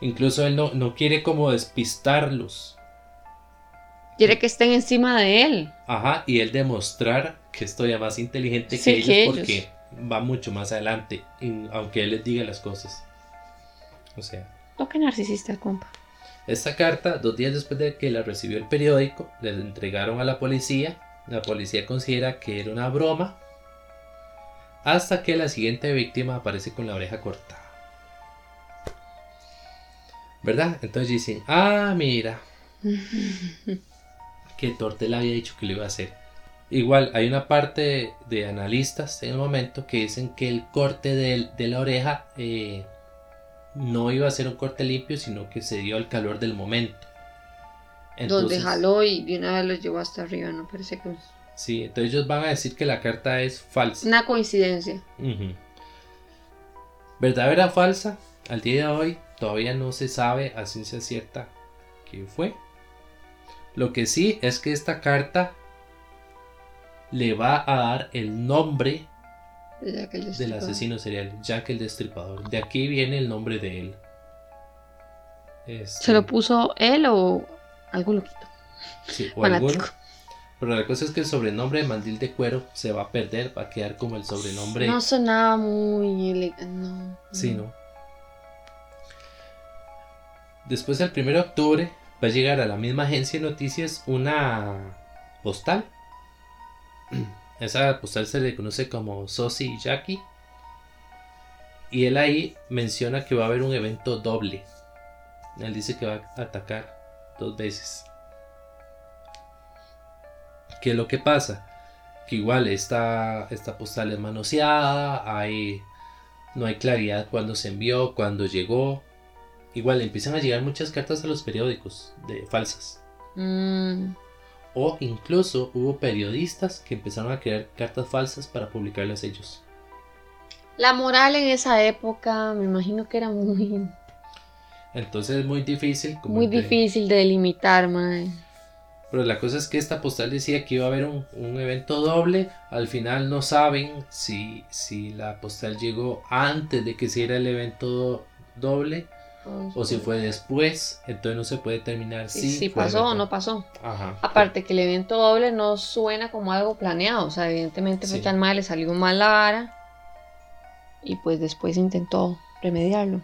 Incluso él no, no quiere como despistarlos. Quiere que estén encima de él. Ajá, y él demostrar que estoy más inteligente que, ellos porque va mucho más adelante, aunque él les diga las cosas. O sea. Toque narcisista, compa. Esta carta, dos días después de que la recibió el periódico, le entregaron a la policía. La policía considera que era una broma. Hasta que la siguiente víctima aparece con la oreja cortada. ¿Verdad? Entonces dicen, ah, mira. que Tortel había dicho que lo iba a hacer. Igual, hay una parte de, analistas en el momento que dicen que el corte de, de la oreja eh, no iba a ser un corte limpio, sino que se dio al calor del momento. Donde jaló y de una vez lo llevó hasta arriba, no parece que... Sí, entonces ellos van a decir que la carta es falsa. Una coincidencia. ¿Verdad era falsa? Al día de hoy todavía no se sabe a ciencia cierta qué fue. Lo que sí es que esta carta le va a dar el nombre del asesino serial, Jack el Destripador. De aquí viene el nombre de él. ¿Se lo puso él o algún loquito? Sí, o alguno. Pero la cosa es que el sobrenombre de Mandil de Cuero se va a perder, va a quedar como el sobrenombre. No sonaba muy elegante, no. Sí, no. Después del 1 de octubre va a llegar a la misma agencia de noticias una postal esa postal se le conoce como Sosi Jackie. Y él ahí menciona que va a haber un evento doble. Él dice que va a atacar dos veces. ¿Qué es lo que pasa? Que igual esta, esta postal es manoseada, hay, no hay claridad cuando se envió, cuando llegó. Igual empiezan a llegar muchas cartas a los periódicos de falsas. Mm, O incluso hubo periodistas que empezaron a crear cartas falsas para publicarlas ellos. La moral en esa época, me imagino que era muy, Entonces es muy difícil. como muy difícil de delimitar, mae. Pero la cosa es que esta postal decía que iba a haber un, un evento doble. Al final no saben si, si la postal llegó antes de que se diera el evento o si fue después. Entonces no se puede determinar Si, pasó o no pasó. Ajá. Aparte que el evento doble no suena como algo planeado. O sea, evidentemente fue Sí. tan mal, le salió mal la vara. Y pues después intentó remediarlo.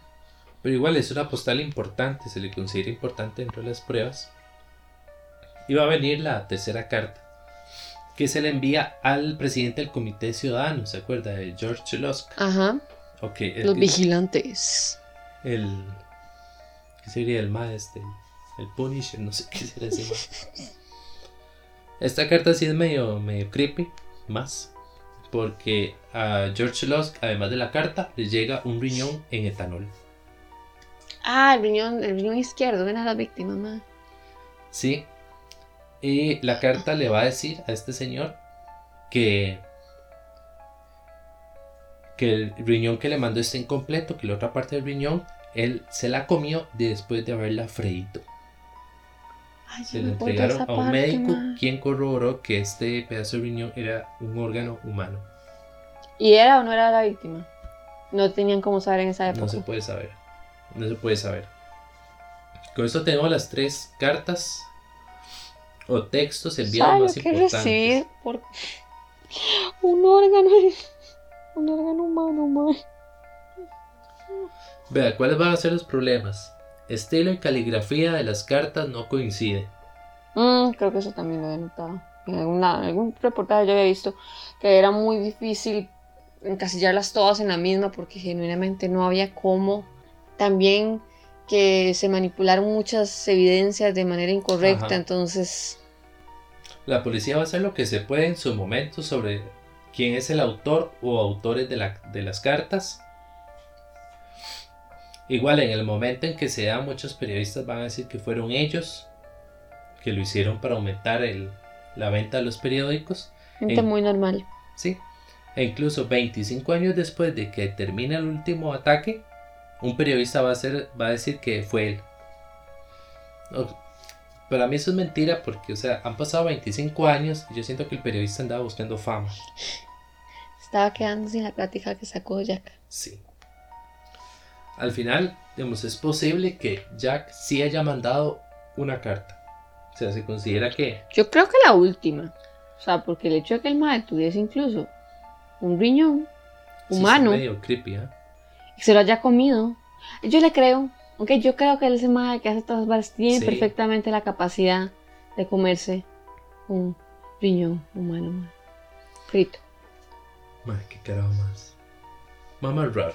Pero igual es una postal importante, se le considera importante dentro de las pruebas. Y va a venir la tercera carta, que se le envía al presidente del Comité Ciudadano, ¿se acuerda? De George Lusk. Ajá. Ok, el, Los vigilantes. el ¿qué sería el más este? El Punisher, no sé qué será ese mae. Esta carta sí es medio, medio creepy, más. Porque a George Lusk, además de la carta, le llega un riñón en etanol. Ah, el riñón, el riñón izquierdo, ven a las víctimas, mae. Sí. Y la carta le va a decir a este señor que que el riñón que le mandó está incompleto, que la otra parte del riñón él se la comió después de haberla freído. Ay, Se de entregaron a un parte, médico quien corroboró que este pedazo de riñón era un órgano humano. ¿Y era o no era la víctima? No tenían cómo saber en esa época. No se puede saber. No se puede saber. Con esto tenemos las tres cartas o textos enviados ¿Sabe más importantes. recibir por un órgano? Un órgano humano, mae. Vea, ¿cuáles van a ser los problemas? Estilo y caligrafía de las cartas no coincide. Mm, creo que eso también lo he notado. En algún, lado- en algún reportaje yo había visto que era muy difícil encasillarlas todas en la misma porque genuinamente no había cómo. También que se manipularon muchas evidencias de manera incorrecta, Ajá. entonces... La policía va a hacer lo que se puede en su momento sobre quién es el autor o autores de, la- de las cartas. Igual en el momento en que se da, muchos periodistas van a decir que fueron ellos que lo hicieron para aumentar el- la venta de los periódicos. Gente En- muy normal. Sí. E incluso 25 años después de que termine el último ataque, un periodista va a, ser, va a decir que fue él. Para mí eso es mentira porque, o sea, han pasado 25 años y yo siento que el periodista andaba buscando fama. Estaba quedando sin la plática que sacó Jack. Sí. Al final, digamos, es posible que Jack sí haya mandado una carta. O sea, se considera que... Yo creo que la última. O sea, porque el hecho de que el madre tuviese incluso un riñón sí humano está medio creepy, ¿ah? y se lo haya comido, yo le creo. Aunque yo creo que ese madre que hace todas las varas tiene Sí. perfectamente la capacidad de comerse un riñón humano frito. Madre, qué carajo más. Mamá raro.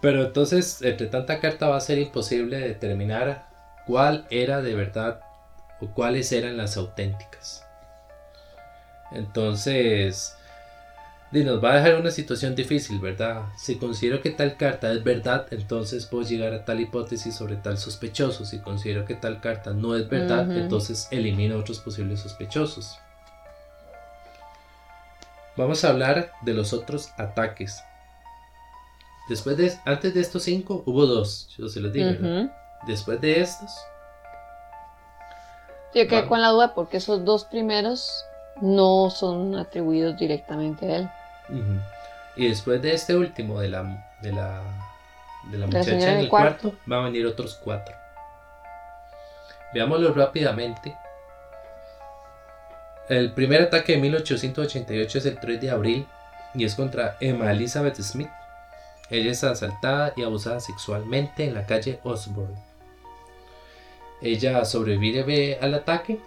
Pero entonces, entre tanta carta va a ser imposible determinar cuál era de verdad o cuáles eran las auténticas. Entonces, nos va a dejar una situación difícil, ¿verdad? Si considero que tal carta es verdad, entonces puedo llegar a tal hipótesis sobre tal sospechoso. Si considero que tal carta no es verdad, entonces elimino otros posibles sospechosos. Vamos a hablar de los otros ataques. Después de, antes de estos cinco, hubo dos, yo se los digo. Después de estos, Yo quedé con la duda porque esos dos primeros no son atribuidos directamente a él. y después de este último, de la, de la, de la muchacha en el cuarto. cuarto, van a venir otros cuatro. Veámoslo rápidamente. El primer ataque de 1888 es el 3 de abril y es contra Emma Elizabeth Smith. Ella es asaltada y abusada sexualmente en la calle Osborne. Ella sobrevive al ataque,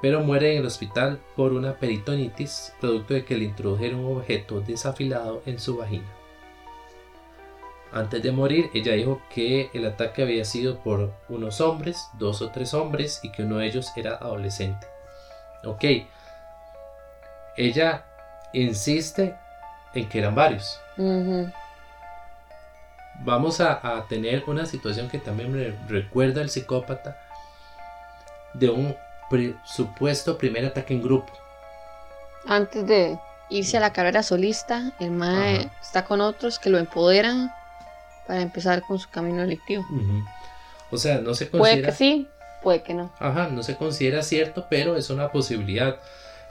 pero muere en el hospital por una peritonitis, producto de que le introdujeron un objeto desafilado en su vagina. Antes de morir, ella dijo que el ataque había sido por unos hombres, dos o tres hombres, y que uno de ellos era adolescente. Ok. Ella insiste en que eran varios. Vamos a, tener una situación que también me recuerda al psicópata de un supuesto primer ataque en grupo. Antes de irse a la carrera solista, el MAE está con otros que lo empoderan para empezar con su camino electivo. O sea, no se considera... Puede que sí, puede que no. Ajá, no se considera cierto, pero es una posibilidad.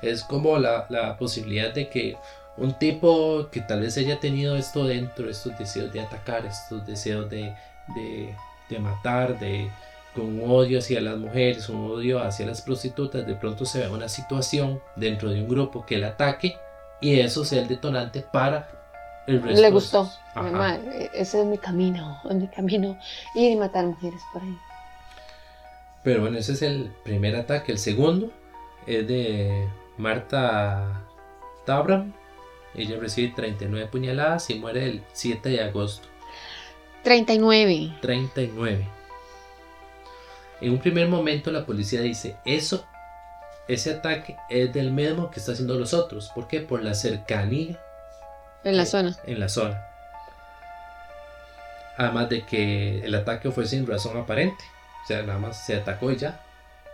Es como la, la posibilidad de que un tipo que tal vez haya tenido esto dentro, estos deseos de atacar, estos deseos de, de, de matar, de con un odio hacia las mujeres, un odio hacia las prostitutas, de pronto se ve una situación dentro de un grupo que el ataque y eso sea el detonante para el resto. Le gustó. ese es mi camino, es mi camino ir y matar mujeres por ahí. Pero bueno, ese es el primer ataque. El segundo es de Marta Tabram. Ella recibe 39 puñaladas y muere el 7 de agosto. 39. 39. En un primer momento la policía dice, eso, ese ataque es del mismo que está haciendo los otros. ¿Por qué? Por la cercanía. En la zona. En la zona. Además de que el ataque fue sin razón aparente. O sea, nada más se atacó y ya.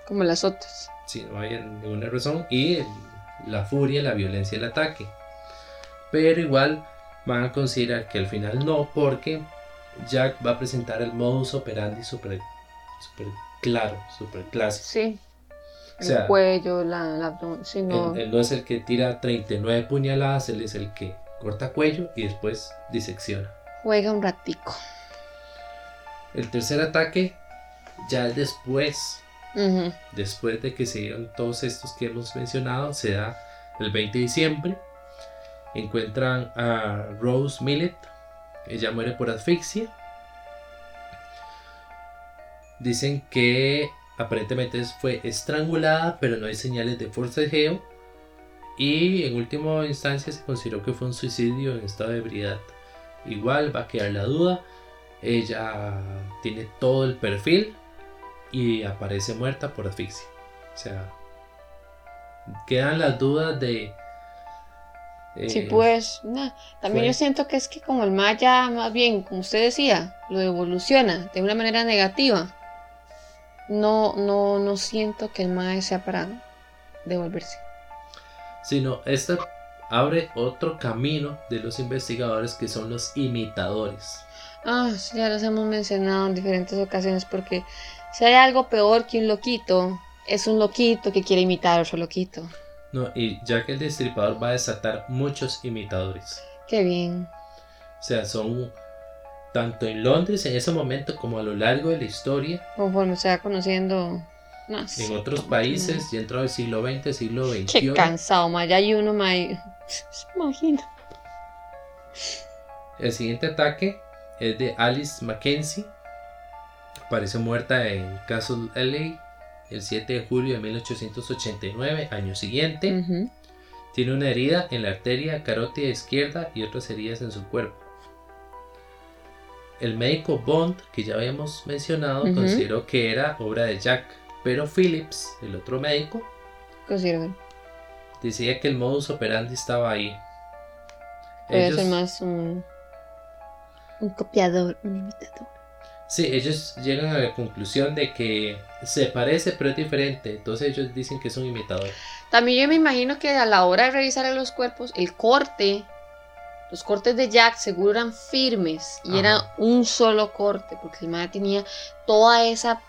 Como las otras. Sí, no hay ninguna razón. Y la furia, la violencia del ataque. Pero igual van a considerar que al final no, porque Jack va a presentar el modus operandi super, super claro, super clásico. Sí. el cuello, la, abdomen. no. Él, no es el que tira 39 puñaladas, él es el que corta cuello y después disecciona. Juega un ratico. El tercer ataque ya es después. Después de que se dieron todos estos que hemos mencionado, se da el 20 de diciembre. Encuentran a Rose Millet. Ella muere por asfixia. Dicen que aparentemente fue estrangulada, pero no hay señales de forcejeo. Y en última instancia se consideró que fue un suicidio en estado de ebriedad. Igual va a quedar la duda. Ella tiene todo el perfil y aparece muerta por asfixia. O sea, quedan las dudas de... sí, pues, también yo siento que es que como el maya, más bien, como usted decía, lo evoluciona de una manera negativa. No, no, no siento que el maya sea para devolverse. Sino, esta abre otro camino de los investigadores que son los imitadores. Ah, ya los hemos mencionado en diferentes ocasiones porque si hay algo peor que un loquito, es un loquito que quiere imitar a otro loquito. No, y ya que el destripador va a desatar muchos imitadores. Qué bien. O sea, son tanto en Londres en ese momento como a lo largo de la historia. Conforme se va conociendo más. En otros países, ya entrado el siglo XX, siglo XXI. Qué cansado, más ya hay uno, más. Imagino. El siguiente ataque es de Alice Mackenzie Aparece muerta en Castle LA el 7 de julio de 1889, año siguiente. Tiene una herida en la arteria carótida izquierda y otras heridas en su cuerpo. El médico Bond, que ya habíamos mencionado, consideró que era obra de Jack, pero Phillips, el otro médico, decía que el modus operandi estaba ahí. Puede ser más un, un copiador, un imitador. Sí, ellos llegan a la conclusión de que se parece pero es diferente. Entonces ellos dicen que es un imitador. También yo me imagino que a la hora de revisar los cuerpos, el corte, los cortes de Jack seguro eran firmes y era un solo corte, porque el madre tenía toda esa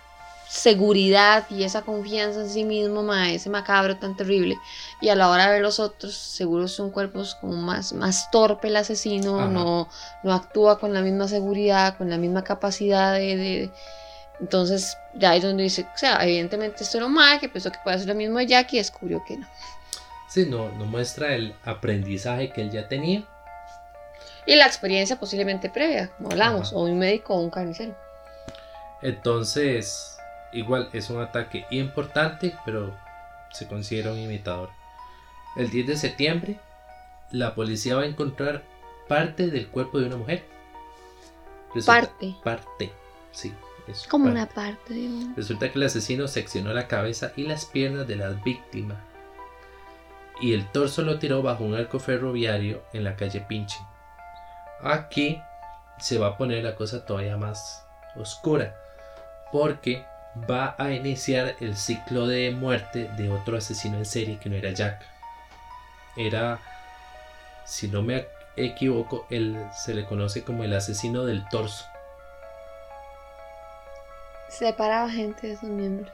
seguridad y esa confianza en sí mismo, ese macabro tan terrible. Y a la hora de ver los otros, seguro son cuerpos como más, más torpe el asesino, no, no actúa con la misma seguridad, con la misma capacidad de... Entonces ya es donde dice, o sea, evidentemente esto era un mal que pensó que puede hacer lo mismo de Jack y descubrió que no. Sí, no, no muestra el aprendizaje que él ya tenía. Y la experiencia posiblemente previa, como hablamos, o un médico o un carnicero. Entonces, Igual es un ataque importante, pero se considera un imitador. El 10 de septiembre, la policía va a encontrar parte del cuerpo de una mujer. parte. Parte, sí. es Como parte. una parte, digo. Resulta que el asesino seccionó la cabeza y las piernas de la víctima y el torso lo tiró bajo un arco ferroviario en la calle Pinche. Aquí se va a poner la cosa todavía más oscura porque va a iniciar el ciclo de muerte de otro asesino en serie que no era Jack. Era, si no me equivoco, él se le conoce como el asesino del torso. Separaba gente de sus miembros.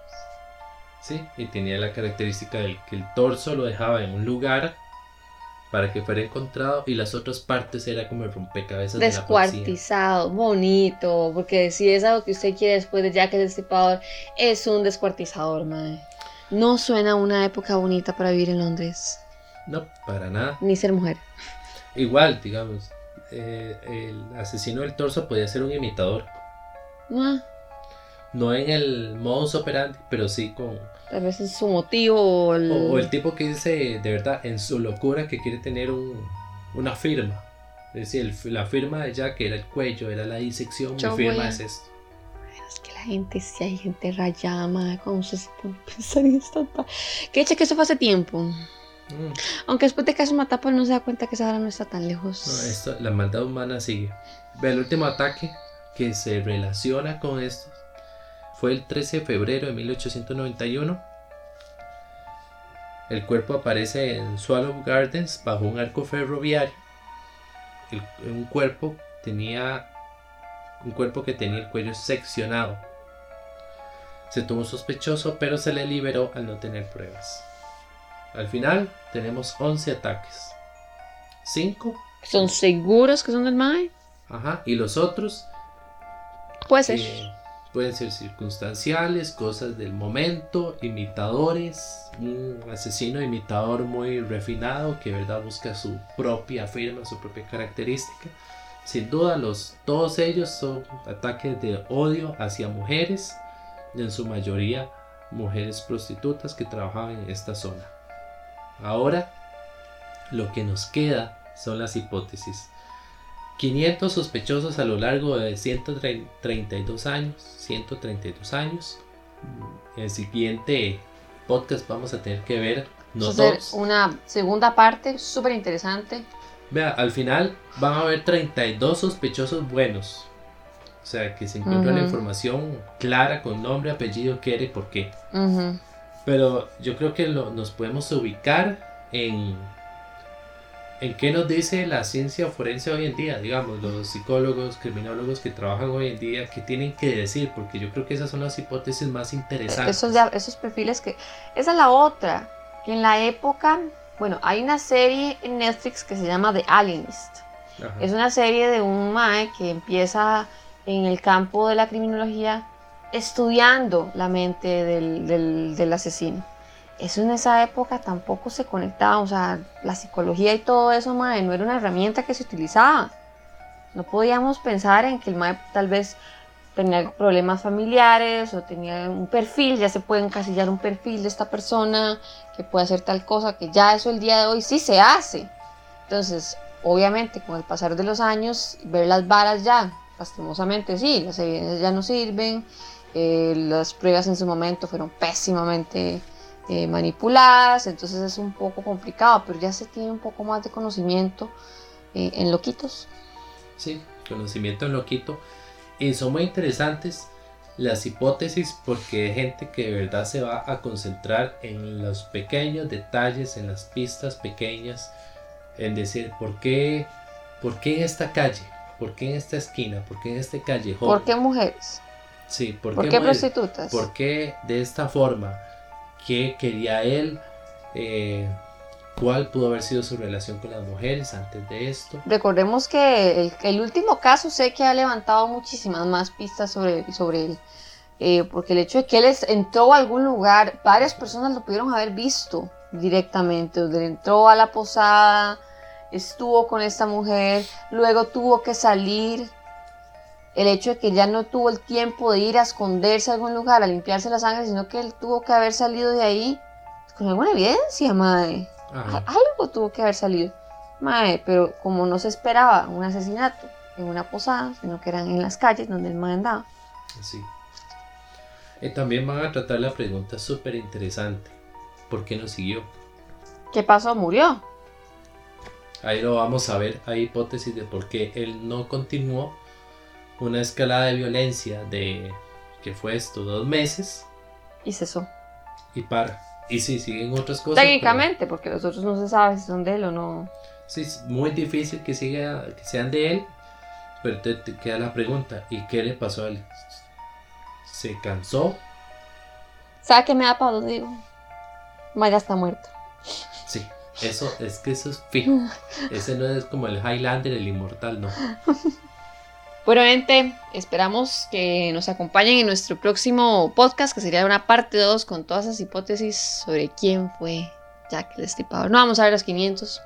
Sí, y tenía la característica del que el torso lo dejaba en un lugar para que fuera encontrado y las otras partes era como el rompecabezas de la. Descuartizado, bonito, porque si es algo que usted quiere después de Jack el Destripador, es un descuartizador, madre. No suena una época bonita para vivir en Londres, No, para nada. ni ser mujer. Igual, digamos, eh, el asesino del torso podía ser un imitador. Ah, No en el modus operandi, pero sí con... tal vez es su motivo o el... O, o el tipo que dice de verdad en su locura que quiere tener un, una firma. Es decir, el- la firma de Jack era el cuello, era la disección, Yo mi firma a- es esto. Es que la gente, si hay gente rayada, madre, cuando se pone a pensar en esta... Que echa que eso fue hace tiempo. Mm. Aunque después de Caso Matapa no se da cuenta que esa hora no está tan lejos. No, esto, la maldad humana sigue. Ve, el último ataque que se relaciona con esto fue el 13 de febrero de 1891. El cuerpo aparece en Swallow Gardens bajo un arco ferroviario. El- un cuerpo tenía un cuerpo que tenía el cuello seccionado. Se tuvo sospechoso, pero se le liberó al no tener pruebas. Al final tenemos 11 ataques. 5 ¿Son seguros que son del MAE? Ajá, y los otros Puede ser. eh, pueden ser circunstanciales, cosas del momento, imitadores, un asesino imitador muy refinado que verdad busca su propia firma, su propia característica. Sin duda, los, todos ellos son ataques de odio hacia mujeres, en su mayoría mujeres prostitutas que trabajaban en esta zona. Ahora, lo que nos queda son las hipótesis. 500 sospechosos a lo largo de 132 años. 132 años. En el siguiente podcast vamos a tener que ver no Vamos a hacer todos. una segunda parte súper interesante. Vea, al final van a haber 32 sospechosos buenos. O sea, que se encuentra la información clara con nombre, apellido, qué era y por qué. Pero yo creo que lo- nos podemos ubicar en, en qué nos dice la ciencia forense hoy en día, digamos, los psicólogos, criminólogos que trabajan hoy en día, qué tienen que decir, porque yo creo que esas son las hipótesis más interesantes. Esos, esos perfiles que... Esa es la otra. Que en la época... Bueno, hay una serie en Netflix que se llama The Alienist. Ajá. Es una serie de un mae que empieza en el campo de la criminología estudiando la mente del, del- del asesino. Eso en esa época tampoco se conectaba, o sea, la psicología y todo eso, mae, no era una herramienta que se utilizaba. No podíamos pensar en que el mae tal vez tenía problemas familiares o tenía un perfil, ya se puede encasillar un perfil de esta persona que puede hacer tal cosa, que ya eso el día de hoy sí se hace. Entonces, obviamente, con el pasar de los años, ver las varas ya, lastimosamente sí, las evidencias ya no sirven, eh, las pruebas en su momento fueron pésimamente eh, manipuladas, entonces es un poco complicado, pero ya se tiene un poco más de conocimiento eh, en loquitos. Sí, conocimiento en loquito. Y son muy interesantes las hipótesis porque hay gente que de verdad se va a concentrar en los pequeños detalles, en las pistas pequeñas, en decir por qué, por qué en esta calle, por qué en esta esquina, por qué en este callejón. ¿Por qué mujeres? Sí, por, ¿Por qué, qué mujeres? prostitutas? ¿Por qué de esta forma? ¿Qué quería él? Eh, ¿Cuál pudo haber sido su relación con las mujeres antes de esto? Recordemos que el, último caso sé que ha levantado muchísimas más pistas sobre, sobre él. Eh, porque el hecho de que él entró a algún lugar, varias personas lo pudieron haber visto directamente. Donde entró a la posada, estuvo con esta mujer, luego tuvo que salir. El hecho de que ya no tuvo el tiempo de ir a esconderse a algún lugar, a limpiarse la sangre, sino que él tuvo que haber salido de ahí con alguna evidencia, madre. Ajá. Algo tuvo que haber salido. Mae, pero como no se esperaba un asesinato en una posada, sino que eran en las calles donde el man andaba. Sí. Y también van a tratar la pregunta súper interesante. ¿Por qué no siguió? ¿Qué pasó? ¿Murió? Ahí lo vamos a ver. Hay hipótesis de por qué él no continuó una escalada de violencia de que fue esto dos meses Y cesó. y para. Y sí, siguen otras cosas. pero- Técnicamente, porque los otros no se sabe si son de él o no. Sí, es muy difícil que siga, que sean de él, pero te, te queda la pregunta, ¿y qué le pasó a él? ¿Se cansó? ¿Sabe qué me da para dónde digo? Maya está muerto. Sí, eso es que eso es fijo. Ese no es como el Highlander, el inmortal, no. Bueno, gente, esperamos que nos acompañen en nuestro próximo podcast, que sería una parte 2 con todas esas hipótesis sobre quién fue Jack el Destripador. No vamos a ver los 500,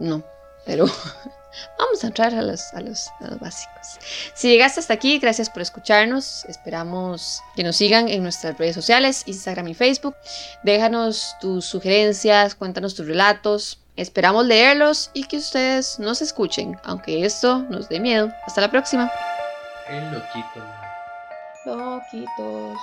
no, pero vamos a entrar a los, a, los, a los básicos. Si llegaste hasta aquí, gracias por escucharnos. Esperamos que nos sigan en nuestras redes sociales, Instagram y Facebook. Déjanos tus sugerencias, cuéntanos tus relatos. Esperamos leerlos y que ustedes nos escuchen, aunque esto nos dé miedo. Hasta la próxima. El loquito. Loquitos.